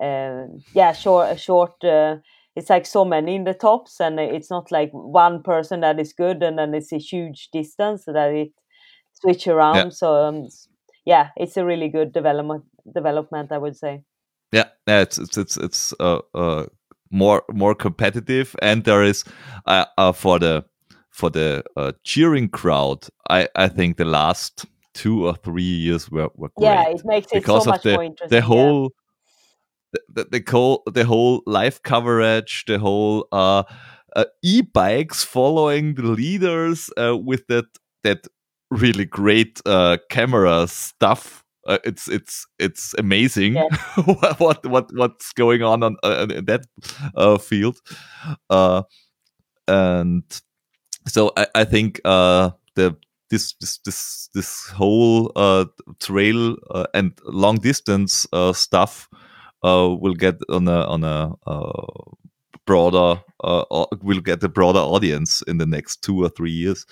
uh, yeah, short, short. Uh, it's like so many in the tops, and it's not like one person that is good, and then it's a huge distance that it switch around. Yeah. So um, yeah, it's a really good development. Development, I would say. Yeah, yeah, it's it's it's it's uh, uh more more competitive and there is uh, uh, for the for the uh, cheering crowd i i think the last two or three years were, were great yeah it makes it because so much the, more interesting the whole yeah. The, the, whole the whole live coverage the whole uh, uh e-bikes following the leaders uh, with that that really great uh camera stuff uh, it's it's it's amazing Yeah. what what what's going on on uh, in that uh, field, uh, and so I, I think uh, the this this this this whole uh, trail uh, and long distance uh, stuff will get on a on a uh, broader uh, will get a broader audience in the next two or three years.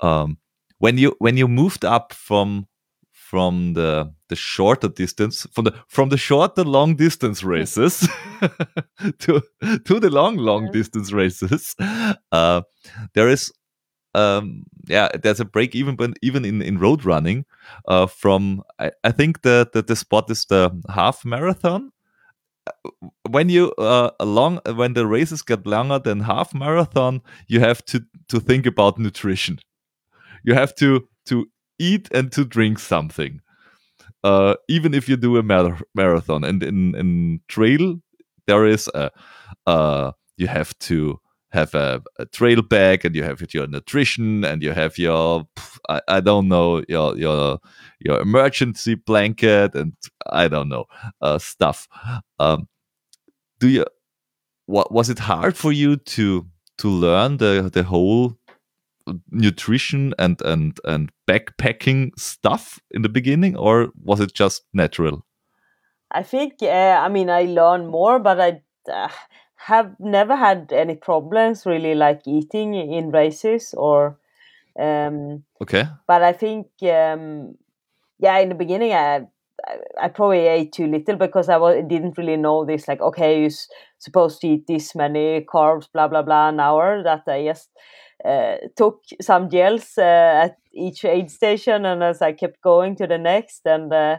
Um, when you when you moved up from from the the shorter distance from the from the shorter long distance races to to the long long Yeah. distance races uh, there is um, yeah there's a break even when even in in road running uh, from I, I think the, the the spot is the half marathon. When you uh, long when the races get longer than half marathon you have to to think about nutrition. You have to to eat and to drink something. Uh, even if you do a mar- marathon and in in trail there is a uh, you have to have a, a trail bag and you have your nutrition and you have your I, I don't know your your your emergency blanket and I don't know uh, stuff. Um, do you what was it hard for you to to learn the the whole nutrition and and and backpacking stuff in the beginning or was it just natural? I think, uh, I mean, I learn more, but I uh, have never had any problems really like eating in races or. Um, okay but I think, um, yeah, in the beginning, I, I probably ate too little because I was, didn't really know this. Like, okay, you're supposed to eat this many carbs, blah blah blah, an hour. That I just uh, took some gels uh, at each aid station, and as I kept going to the next, and uh,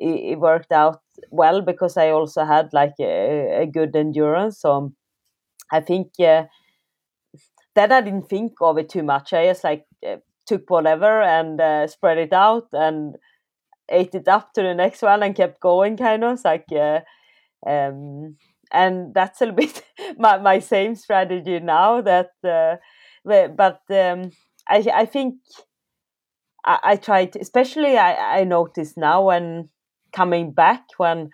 it, worked out well because I also had like a, a good endurance. So I think uh, then I didn't think of it too much. I just like uh, took whatever and uh, spread it out and ate it up to the next one and kept going. Kind of like, uh, um, and that's a little bit my my same strategy now. That uh, but but, um, I I think I, I tried, especially I I notice now when coming back when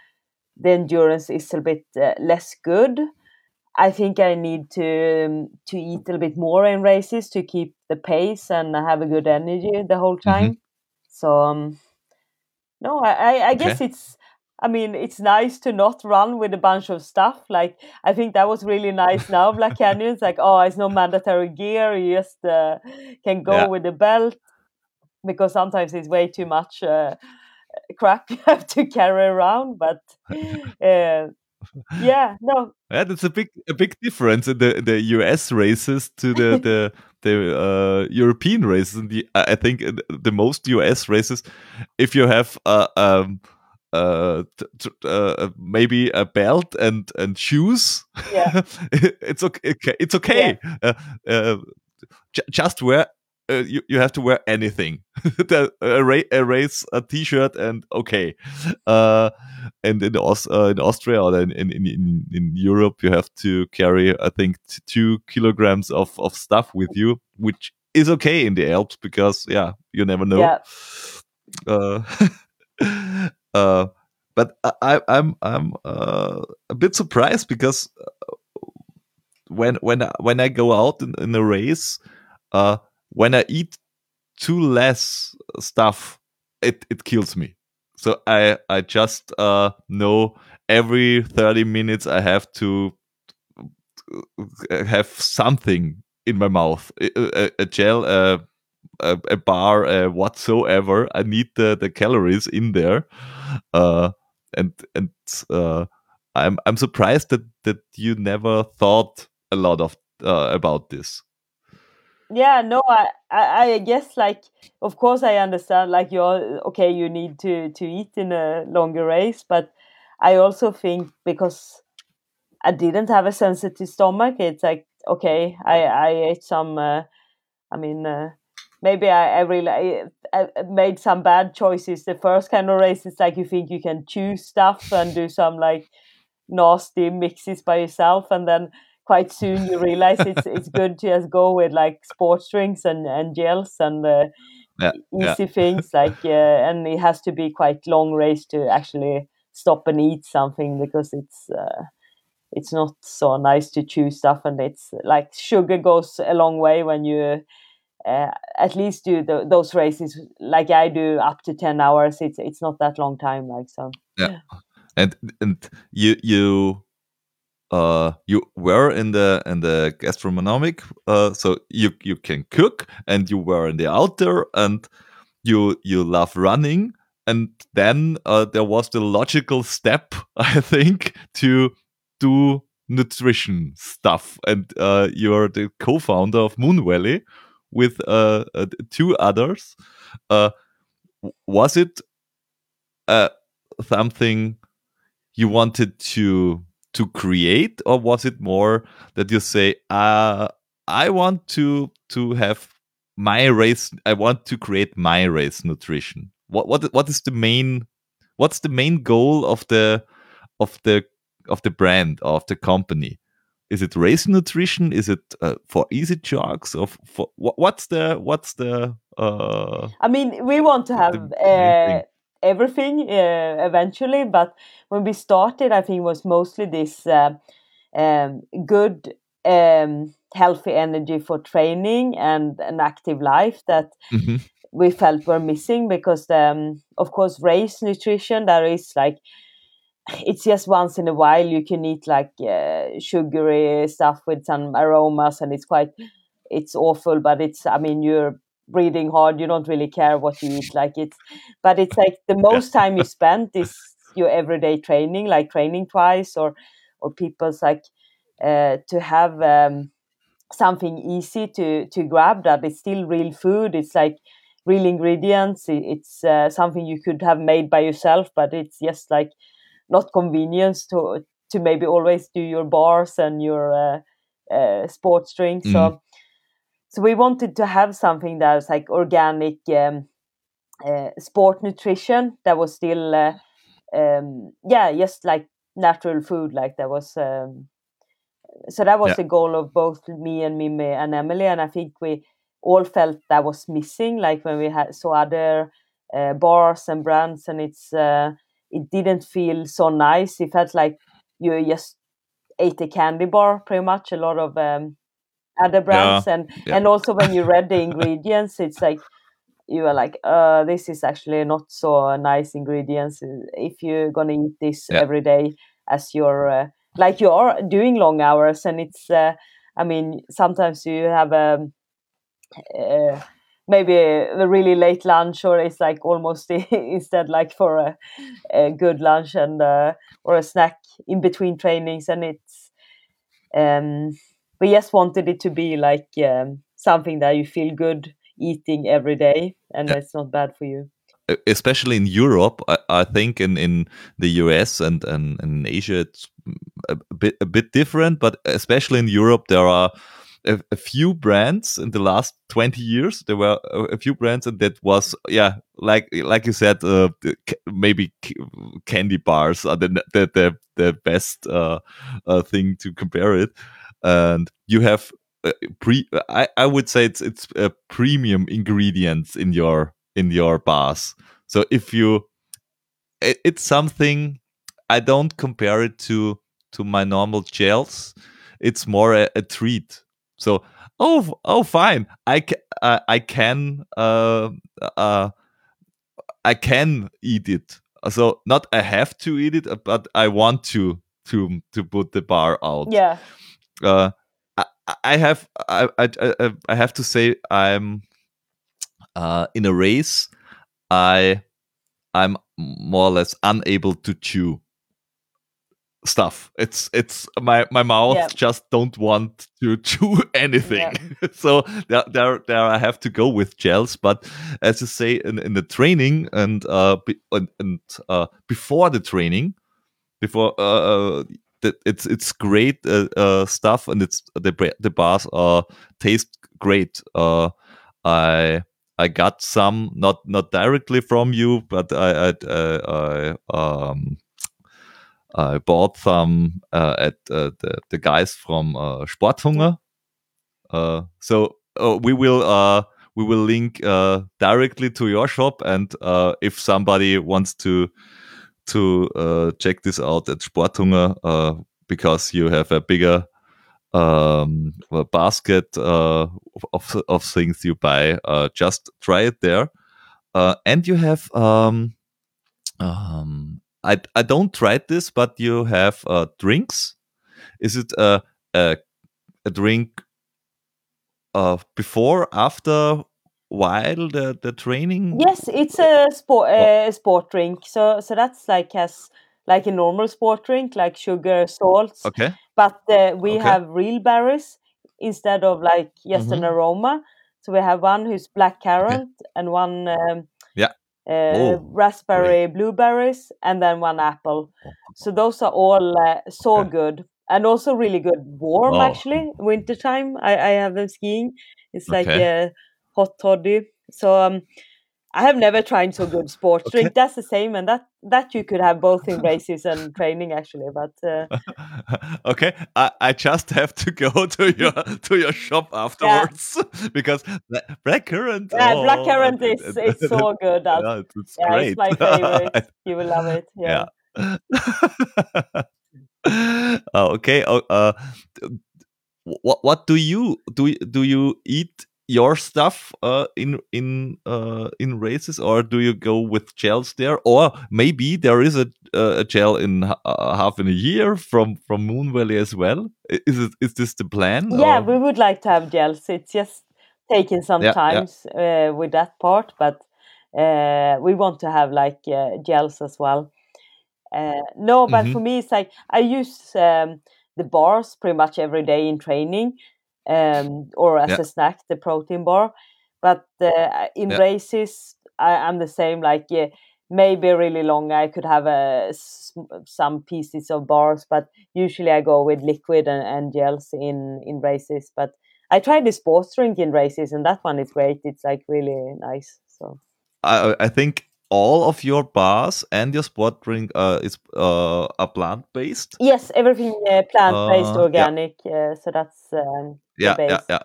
the endurance is a bit uh, less good. I think I need to um, to eat a little bit more in races to keep the pace and have a good energy the whole time. So um, no, I, I, I guess it's. I mean, it's nice to not run with a bunch of stuff. Like I think that was really nice. Now Black Canyon, it's like oh, it's no mandatory gear. You just uh, can go Yeah. with the belt because sometimes it's way too much uh, crap you have to carry around. But uh, yeah, no, yeah that's a big a big difference in the the us races to the the the uh, European races. And the, I think the most US races, if you have uh, um, uh, t- t- uh, maybe a belt and and shoes, Yeah. it's okay. It's okay. Uh, uh, j- just wear. Uh, you, you have to wear anything. A, ra- a race a t-shirt and okay. Uh, and in, Aus- uh, in austria or in, in, in, in europe you have to carry i think t- two kilograms of, of stuff with you which is okay in the alps because yeah you never know. Yeah. uh, uh, but I, I- I'm I'm uh, a bit surprised because when when I, when I go out in, in a race, uh, when I eat too less stuff, it it kills me. So I I just uh, know every thirty minutes I have to uh, have something in my mouth, a, a, a gel, a, a bar, uh, whatsoever. I need the, the calories in there, uh, and and uh, I'm I'm surprised that that you never thought a lot of uh, about this. Yeah no I, I i guess like of course i understand like you're okay you need to to eat in a longer race but i also think because i didn't have a sensitive stomach it's like okay i i ate some uh, i mean uh, maybe i, I really I, I made some bad choices. The first kind of race it's like you think you can choose stuff and do some like nasty mixes by yourself and then quite soon you realize it's it's good to just go with like sports drinks and and gels and uh, yeah, easy yeah. things like uh, and it has to be quite long race to actually stop and eat something because it's uh, it's not so nice to chew stuff and it's like sugar goes a long way when you uh, at least do the, those races like I do up to 10 hours. It's it's not that long time like so. Yeah. And and you you uh you were in the in the gastronomic uh so you you can cook and you were in the outdoor and you you love running. And then uh, there was the logical step i think to do nutrition stuff. And uh, you're the co-founder of Moonvalley with uh, uh, two others. Uh, was it uh, something you wanted to to create or was it more that you say uh, i want to to have my race i want to create my race nutrition. What what what is the main what's the main goal of the of the of the brand of the company? Is it race nutrition? Is it uh, for easy jogs for what's the what's the uh, i mean we want to have uh, everything uh, eventually but when we started i think it was mostly this uh, um, good um, healthy energy for training and an active life that mm-hmm. we felt were missing because um, of course race nutrition there is like it's just once in a while you can eat like uh, sugary stuff with some aromas and it's quite it's awful but it's i mean you're breathing hard you don't really care what you eat like it's but it's like the most time you spend is your everyday training like training twice or or people's like uh, to have um, something easy to to grab that is still real food it's like real ingredients it's uh, something you could have made by yourself but it's just like not convenience to to maybe always do your bars and your uh, uh, sports drinks. Mm. So so we wanted to have something that was like organic um, uh, sport nutrition that was still uh, um, yeah just like natural food like that was um, so that was yeah. the goal of both me and Mimmi and Emelie and I think we all felt that was missing like when we had saw other uh, bars and brands and it's uh, it didn't feel so nice. It felt like you just ate a candy bar, pretty much. A lot of um, other brands, yeah. and yeah. and also when you read the ingredients, it's like you are like, uh, this is actually not so nice ingredients. If you're gonna eat this yeah. every day as you're uh, like you are doing long hours, and it's, uh, I mean, sometimes you have a. Um, maybe a really late lunch or it's like almost instead like for a, a good lunch and uh, or a snack in between trainings and it's um we just wanted it to be like um, something that you feel good eating every day and yeah. it's not bad for you. Especially in Europe, I, I, think in, in the US and, and, and in Asia it's a bit a bit different, but especially in Europe there are a, a, few brands in the last 20 years. There were a, a, few brands and that was yeah like like you said uh, maybe candy bars are the the the, the best uh, uh, thing to compare it and you have uh, pre I, I would say it's it's a premium ingredients in your in your bars so if you it, it's something i don't compare it to to my normal gels it's more a, a treat so, oh, oh, fine. I uh, I can, uh, uh, I can eat it. So not I have to eat it, but I want to to to put the bar out. Yeah. Uh, I, I have I, I I have to say I'm uh, in a race. I I'm more or less unable to chew stuff. It's it's my my mouth yeah. just don't want to chew anything. Yeah. so there, there there I have to go with gels. But as you say in, in the training and uh be, and, and uh before the training, before uh, uh it's it's great uh, uh, stuff and it's the the bars uh taste great. Uh, I I got some not not directly from you, but I I, I um I bought some uh, at uh, the, the guys from uh, Sporthunger. So we will we will link directly to your shop. And if somebody wants to to uh, check this out at Sporthunger uh, because you have a bigger um, basket uh, of, of things you buy, uh, just try it there. and you have um, um, I I don't try this, but you have drinks. Is it a a, a drink uh, before, after, while the, the training? Yes, it's a sport a sport drink. So so that's like as like a normal sport drink, like sugar, salts. Okay. But uh, we okay. have real berries instead of like just mm-hmm. an aroma. So we have one who's black currant okay. and one um, yeah. Uh, oh, raspberry blueberries and then one apple. Oh, so those are all uh, so okay. good and also really good warm oh. actually wintertime I, I have them skiing it's like a hot toddy so um I have never tried so good sports okay. drink. That's the same, and that that you could have both in races and training actually. But uh, okay, I, I just have to go to your to your shop afterwards yeah. because blackcurrant. Yeah, oh, blackcurrant is it's so good. Yeah, it's, yeah, great. It's my favorite. you will love it. Yeah. yeah. uh, okay. Uh, uh, what what do you do? Do you eat your stuff uh, in in uh, in races, or do you go with gels there? Or maybe there is a a gel in uh, half in a year from from Moonvalley as well. Is it is this the plan? Yeah, or? we would like to have gels. It's just taking some yeah, times yeah. Uh, with that part, but uh, we want to have like uh, gels as well. Uh, no, but mm-hmm. for me, it's like I use um, the bars pretty much every day in training, um, or as yeah. a snack, the protein bar. But uh, in yeah. races, I, am the same. Like yeah, maybe really long, I could have a, some pieces of bars, but usually I go with liquid and, and gels in in races. But I tried the sports drink in races, and that one is great. It's like really nice. So I I think all of your bars and your sport drink uh, is uh, are plant based. Yes, everything uh, plant based, uh, organic. Yeah. so that's um, yeah, yeah, yeah.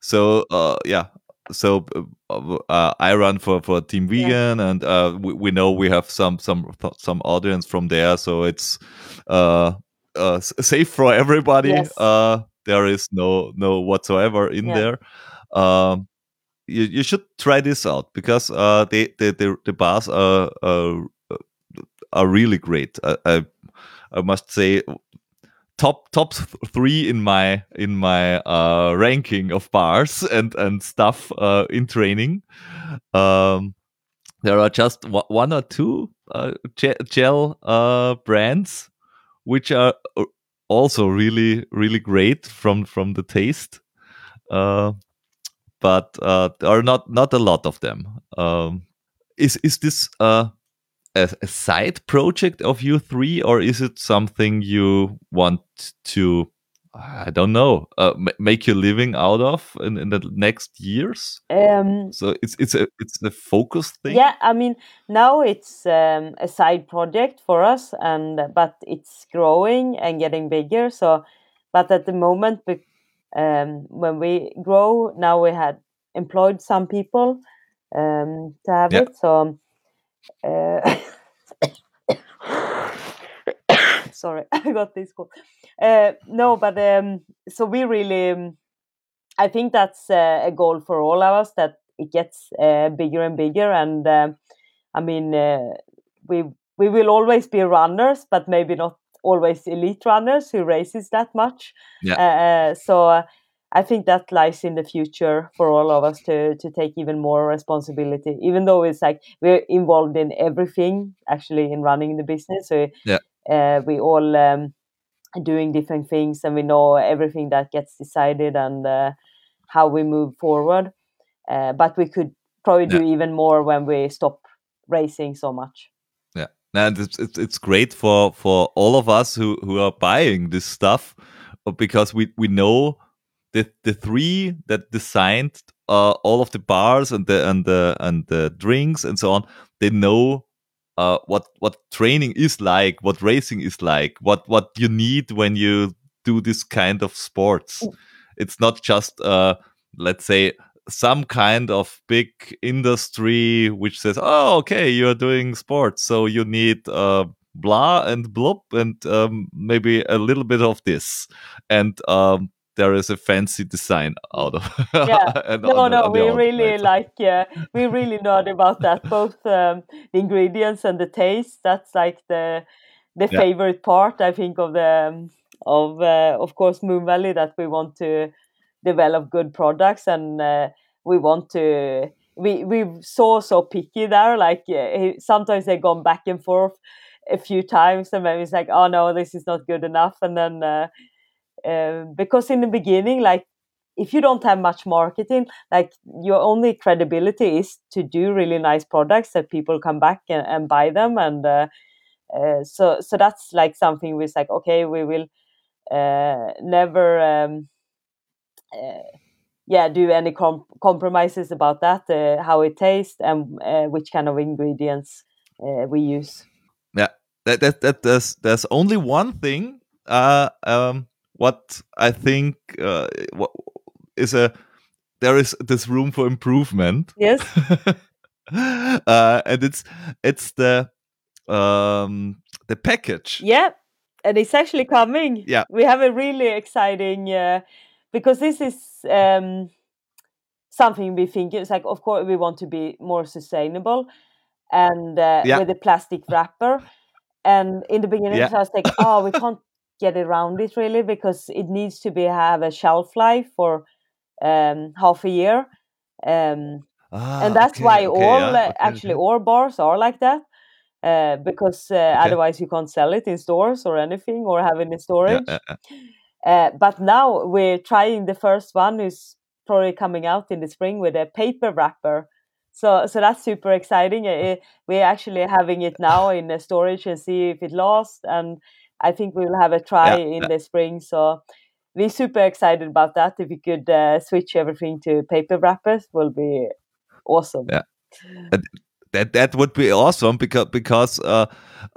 So uh, yeah, so uh, I run for for Team Vegan, yeah. and we, we know we have some some some audience from there, so it's uh uh safe for everybody. Yes. there is no no whatsoever in yeah. there. Um, you, you should try this out because uh, they, they, they the bars are are, are really great. I, I, I must say top top three in my in my uh, ranking of bars and and stuff uh, in training. Um, there are just one or two uh, gel uh, brands which are uh, also really really great from from the taste. Uh, but uh, there are not not a lot of them. Um, is is this uh, a, a, side project of you three, or is it something you want to? I don't know. Uh, make your living out of in, in the next years. Um, so it's it's a it's a focus thing. Yeah, I mean now it's um, a side project for us, and but it's growing and getting bigger. So, but at the moment, um, when we grow now we had employed some people um, to have it so sorry i got this call uh, no but um, so we really um, i think that's uh, a goal for all of us that it gets uh, bigger and bigger and um, i mean uh, we we will always be runners but maybe not always elite runners who races that much. Yeah. Uh, so I think that lies in the future for all of us to to take even more responsibility. Even though it's like we're involved in everything, actually, in running the business. So yeah. uh, we all um, doing different things, and we know everything that gets decided and uh, how we move forward. Uh, but we could probably yeah. do even more when we stop racing so much Yeah, and it's, it's great for for all of us who who are buying this stuff uh, because we we know the the three that designed uh, all of the bars and the and the and the drinks and so on they know uh, what what training is like what racing is like what what you need when you do this kind of sports. It's not just uh, let's say some kind of big industry which says, "Oh, okay, you're doing sports, so you need uh, blah and blub and um, maybe a little bit of this," and um, there is a fancy design out of. yeah. no, the, no, we really like. Uh, we really know about that. Both um, the ingredients and the taste. That's like the the yeah. favorite part, I think, of the um, of uh, of course Moonvalley that we want to develop good products and uh, we want to we we so so picky there like uh, sometimes they've gone back and forth a few times and maybe it's like oh no this is not good enough and then uh, because in the beginning like if you don't have much marketing like your only credibility is to do really nice products that people come back and, and buy them. And uh, uh, so so that's like something we like okay we will uh, never um, uh, yeah do any com- compromises about that uh, how it tastes and uh, which kind of ingredients we use. Yeah that, that that there's there's only one thing um what i think uh is a there is this room for improvement. Yes. Uh and it's it's the um the package. Yeah and it's actually coming. Yeah. We have a really exciting uh because this is um, something we think it's like of course we want to be more sustainable and uh, yeah. with a plastic wrapper. And in the beginning yeah. i was like oh we can't get around it really because it needs to be have a shelf life for um, half a year um, ah, and that's okay, why okay, all yeah, uh, actually all bars are like that uh, because uh, otherwise you can't sell it in stores or anything or have it in storage uh, but now we're trying the first one who's probably coming out in the spring with a paper wrapper. So, so that's super exciting. It, we're actually having it now in the storage and see if it lasts. And I think we will have a try yeah, in yeah. the spring. So we're super excited about that. If we could uh, switch everything to paper wrappers, will be awesome. Yeah, that that would be awesome because because uh,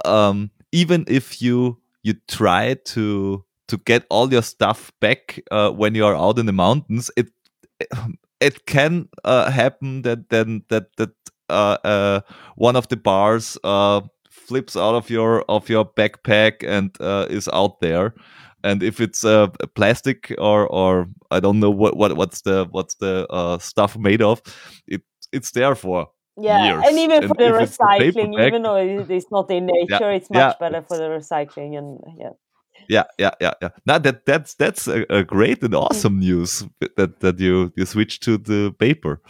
um, even if you you try to to get all your stuff back uh, when you are out in the mountains, it it can uh, happen that then that that uh, uh, one of the bars uh, flips out of your of your backpack and uh, is out there. And if it's uh, plastic or or I don't know what, what what's the what's the stuff made of, it it's there for yeah years. and even for the recycling even though it's not in nature yeah, it's much yeah, better for the recycling and yeah yeah, yeah, yeah, yeah. Now that that's that's a, a great and awesome news that that you you switched to the paper.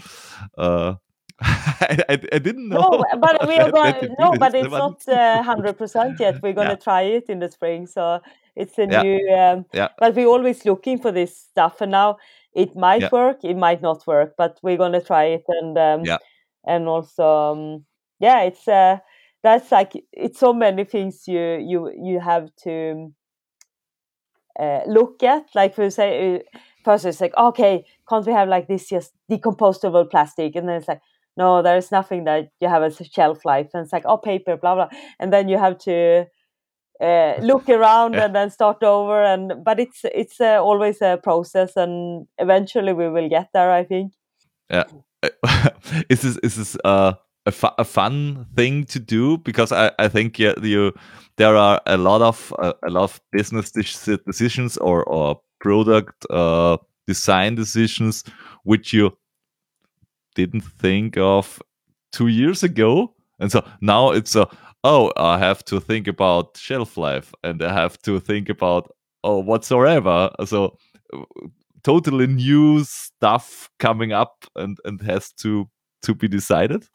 Uh, I, I, didn't know. No, but we are going. No, but it's not uh, hundred uh, percent yet. We're going to yeah. try it in the spring, so it's a yeah. new. Um, yeah. But we're always looking for this stuff, and now it might yeah. work, it might not work, but we're going to try it, and um, yeah, and also um, yeah, it's uh, that's like it's so many things you you you have to uh, look at. Like for say, uh, first it's like, okay, can't we have like this just decomposable plastic? And then it's like, no, there's nothing that you have a shelf life. And it's like, oh, paper, blah blah. And then you have to uh, look around and then start over. And but it's it's uh, always a process, and eventually we will get there. I think. Yeah. is this is this uh a, fu a fun thing to do because I, I think yeah, you there are a lot of uh, a lot of business decisions or or product uh, design decisions which you didn't think of two years ago, and so now it's a oh I have to think about shelf life and I have to think about oh whatsoever. So totally new stuff coming up and and has to to be decided.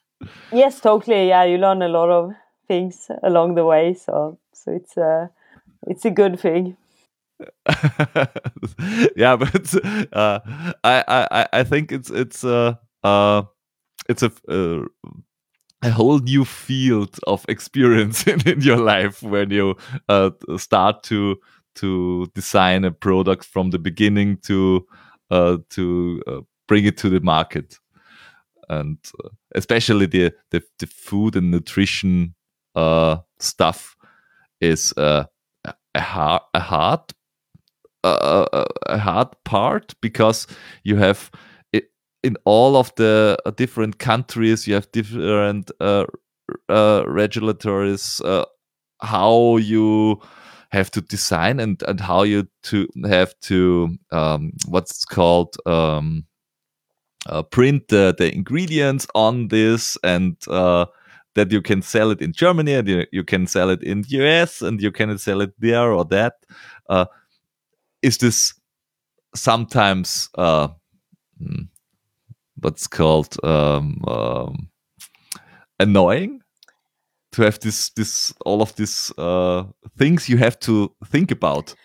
Yes, totally. Yeah, you learn a lot of things along the way, so so it's a it's a good thing. yeah, but uh, I I I think it's it's uh, uh it's a uh, a whole new field of experience in, in your life when you uh, start to to design a product from the beginning to uh, to uh, bring it to the market. And uh, especially the, the, the food and nutrition uh, stuff is a hard a hard a hard part because you have in all of the uh, different countries you have different uh, uh, uh, how you have to design and and how you to have to um, what's called um, uh, print the, the ingredients on this and uh, that you can sell it in Germany and you, you can sell it in the US and you can sell it there or that. Uh, is this sometimes uh, hmm, what's called um, um, annoying to have this this all of these uh, things you have to think about?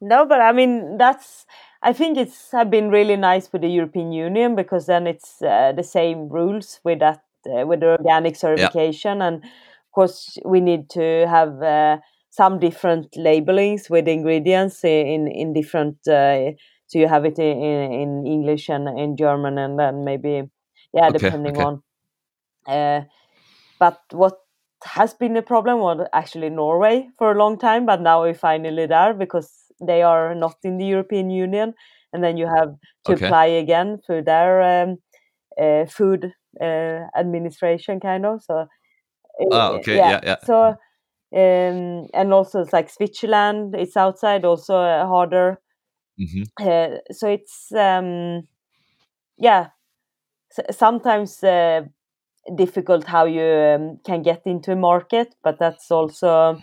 No, but I mean that's. I think it's have been really nice with the European Union because then it's uh, the same rules with that uh, with the organic certification, yeah. and of course we need to have uh, some different labelings with ingredients in in different. So you have it in, in English and in German, and then maybe yeah, okay, depending okay. on. Uh, but what has been a problem was actually Norway for a long time, but now we're finally there because they are not in the European Union, and then you have to okay. apply again for their um, uh, food uh, administration, kind of. So, oh, okay, yeah, yeah. yeah. So, um, and also it's like Switzerland, it's outside, also uh, harder. Mm-hmm. so it's um, yeah. Sometimes difficult how you um, can get into a market, but that's also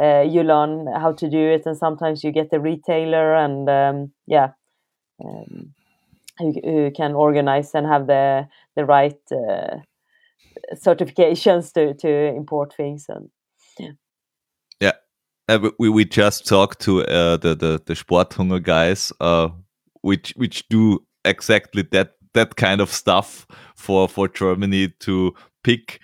uh, you learn how to do it, and sometimes you get a retailer, and um, yeah, um, who, who, can organize and have the the right uh, certifications to to import things, and. Yeah, uh, we we just talked to uh, the the the Sporthunger guys, uh, which which do exactly that that kind of stuff for for Germany to pick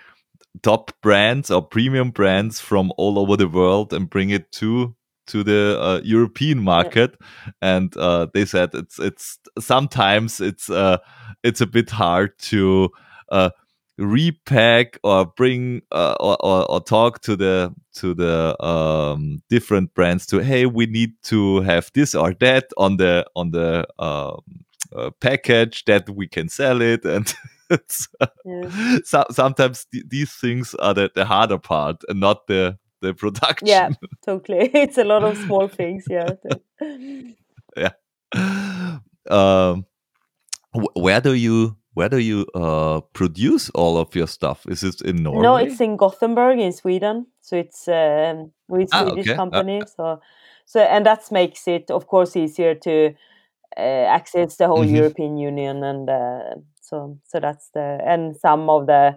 top brands or premium brands from all over the world and bring it to to the uh, European market, and uh, they said it's it's sometimes it's uh, it's a bit hard to uh, repack or bring uh, or, or, or, talk to the to the um, different brands to hey we need to have this or that on the on the um, uh, package that we can sell it. And yeah. so, sometimes th these things are the, the harder part and not the the production. Yeah totally. It's a lot of small things yeah. Yeah. Um, where do you where do you uh, produce all of your stuff? Is it in Norway? No, it's in Gothenburg in Sweden. So it's um, with ah, Swedish okay. company. Uh, so so and that makes it, of course, easier to uh, access the whole mm-hmm. European Union, and uh, so so that's the and some of the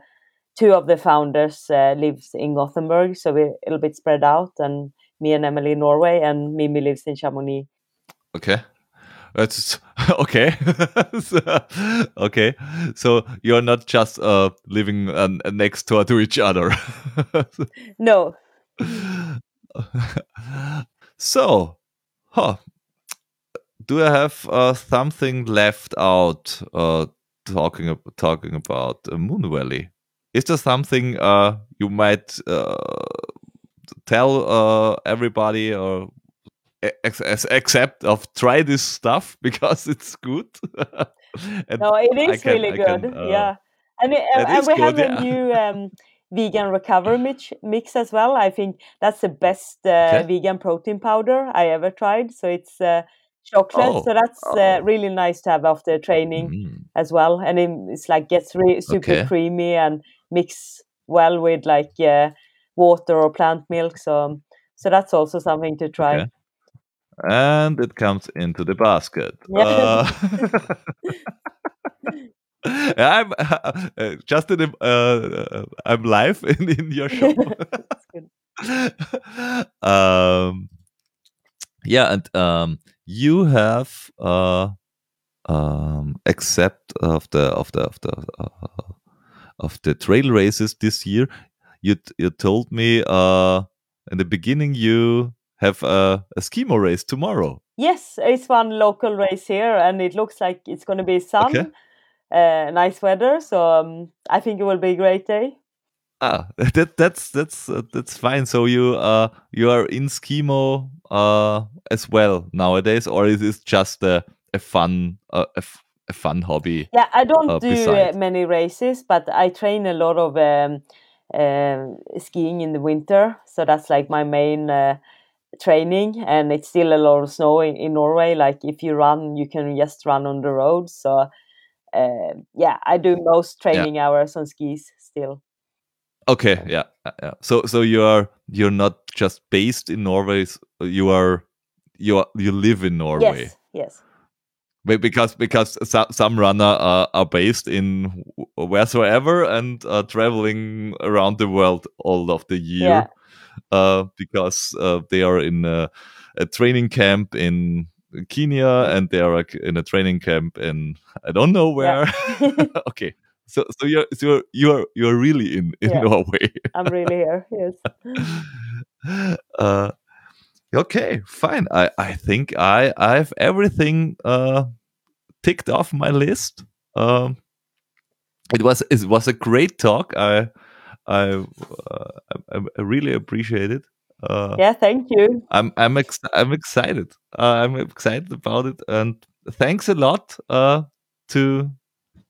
two of the founders uh, lives in Gothenburg, so we're a little bit spread out, and me and Emelie in Norway, and Mimmi lives in Chamonix. Okay. That's okay. so, okay, so you're not just uh, living uh, next door to each other. no. so, huh, do I have uh, something left out uh, talking talking about uh, Moonvalley? Is there something uh, you might uh, tell uh, everybody or except of try this stuff because it's good? no, it is can, really good. Can, yeah, and, it, and we good, have yeah. a new. Um, vegan recover mix, mix as well. I think that's the best uh, vegan protein powder I ever tried. So it's uh, chocolate. Oh. So that's uh, oh. really nice to have after training mm. as well. And it, it's like gets re- super okay. creamy and mix well with like uh, water or plant milk. So so that's also something to try. Okay. And it comes into the basket. Uh, I'm uh, just in uh, I'm live in, in your shop. um, yeah, and um, you have uh, um, except of the of the of the uh, of the trail races this year, you you told me uh, in the beginning you have a, a skimo race tomorrow. Yes, it's one local race here, and it looks like it's going to be sun, okay. uh, nice weather. So um, I think it will be a great day. Ah, that that's that's uh, that's fine. So you uh you are in skimo uh as well nowadays, or is it just a a fun uh, a a fun hobby. Yeah, I don't uh, do uh, many races, but I train a lot of um, um skiing in the winter. So that's like my main uh, training, and it's still a lot of snow in, in, Norway. Like if you run, you can just run on the road. So uh, yeah, I do most training yeah. hours on skis still. Okay, yeah, yeah. So so you are you're not just based in Norway. You are you are, you live in Norway. Yes. Yes because because some runner are, are based in wheresoever and are traveling around the world all of the year yeah. Uh, because uh, they are in a, a, training camp in Kenya and they are in a training camp in I don't know where. Yeah. okay, so so you're so you're you're really in in yeah. Norway. I'm really here. Yes. uh, okay, fine. I I think I I have everything uh, ticked off my list. Um, it was it was a great talk. I I uh, I, I, really appreciate it. Uh, yeah, thank you. I'm I'm ex- I'm excited. Uh, I'm excited about it, and thanks a lot uh, to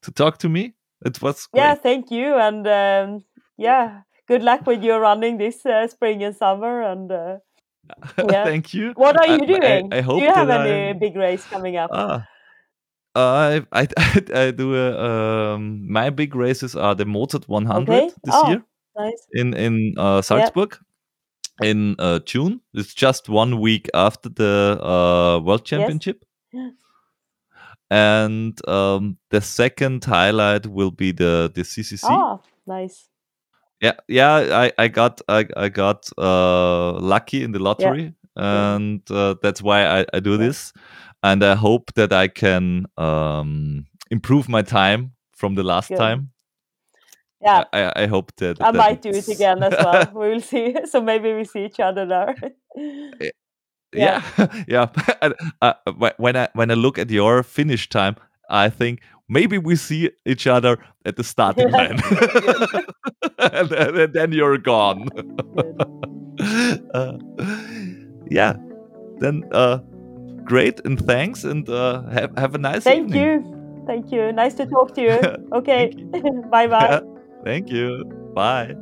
to talk to me. It was great. yeah. Thank you, and um, yeah, good luck with your running this uh, spring and summer. And uh, yeah. thank you. What are you doing? I, I hope do you have any I... big race coming up? Ah. I, I, I do a, um, my big races are the Mozart 100 okay. this oh, year nice. in in uh, Salzburg yeah. in uh, June. It's just one week after the uh, World Championship. Yes. And um, the second highlight will be the the CCC. Oh, nice. Yeah, yeah. I, I got I, I got uh, lucky in the lottery, yeah. and uh, that's why I, I do yeah. this and I hope that I can um, improve my time from the last Good. time. Yeah, I, I hope that I that might do it again as well. we will see. So maybe we see each other there. yeah, yeah. uh, when I when I look at your finish time, I think maybe we see each other at the starting line, and, and, then you're gone. uh, yeah, then. Uh, great and thanks and uh, have, have a nice Thank evening. you. Thank you. Nice to talk to you. Okay. bye bye. Thank you. Bye.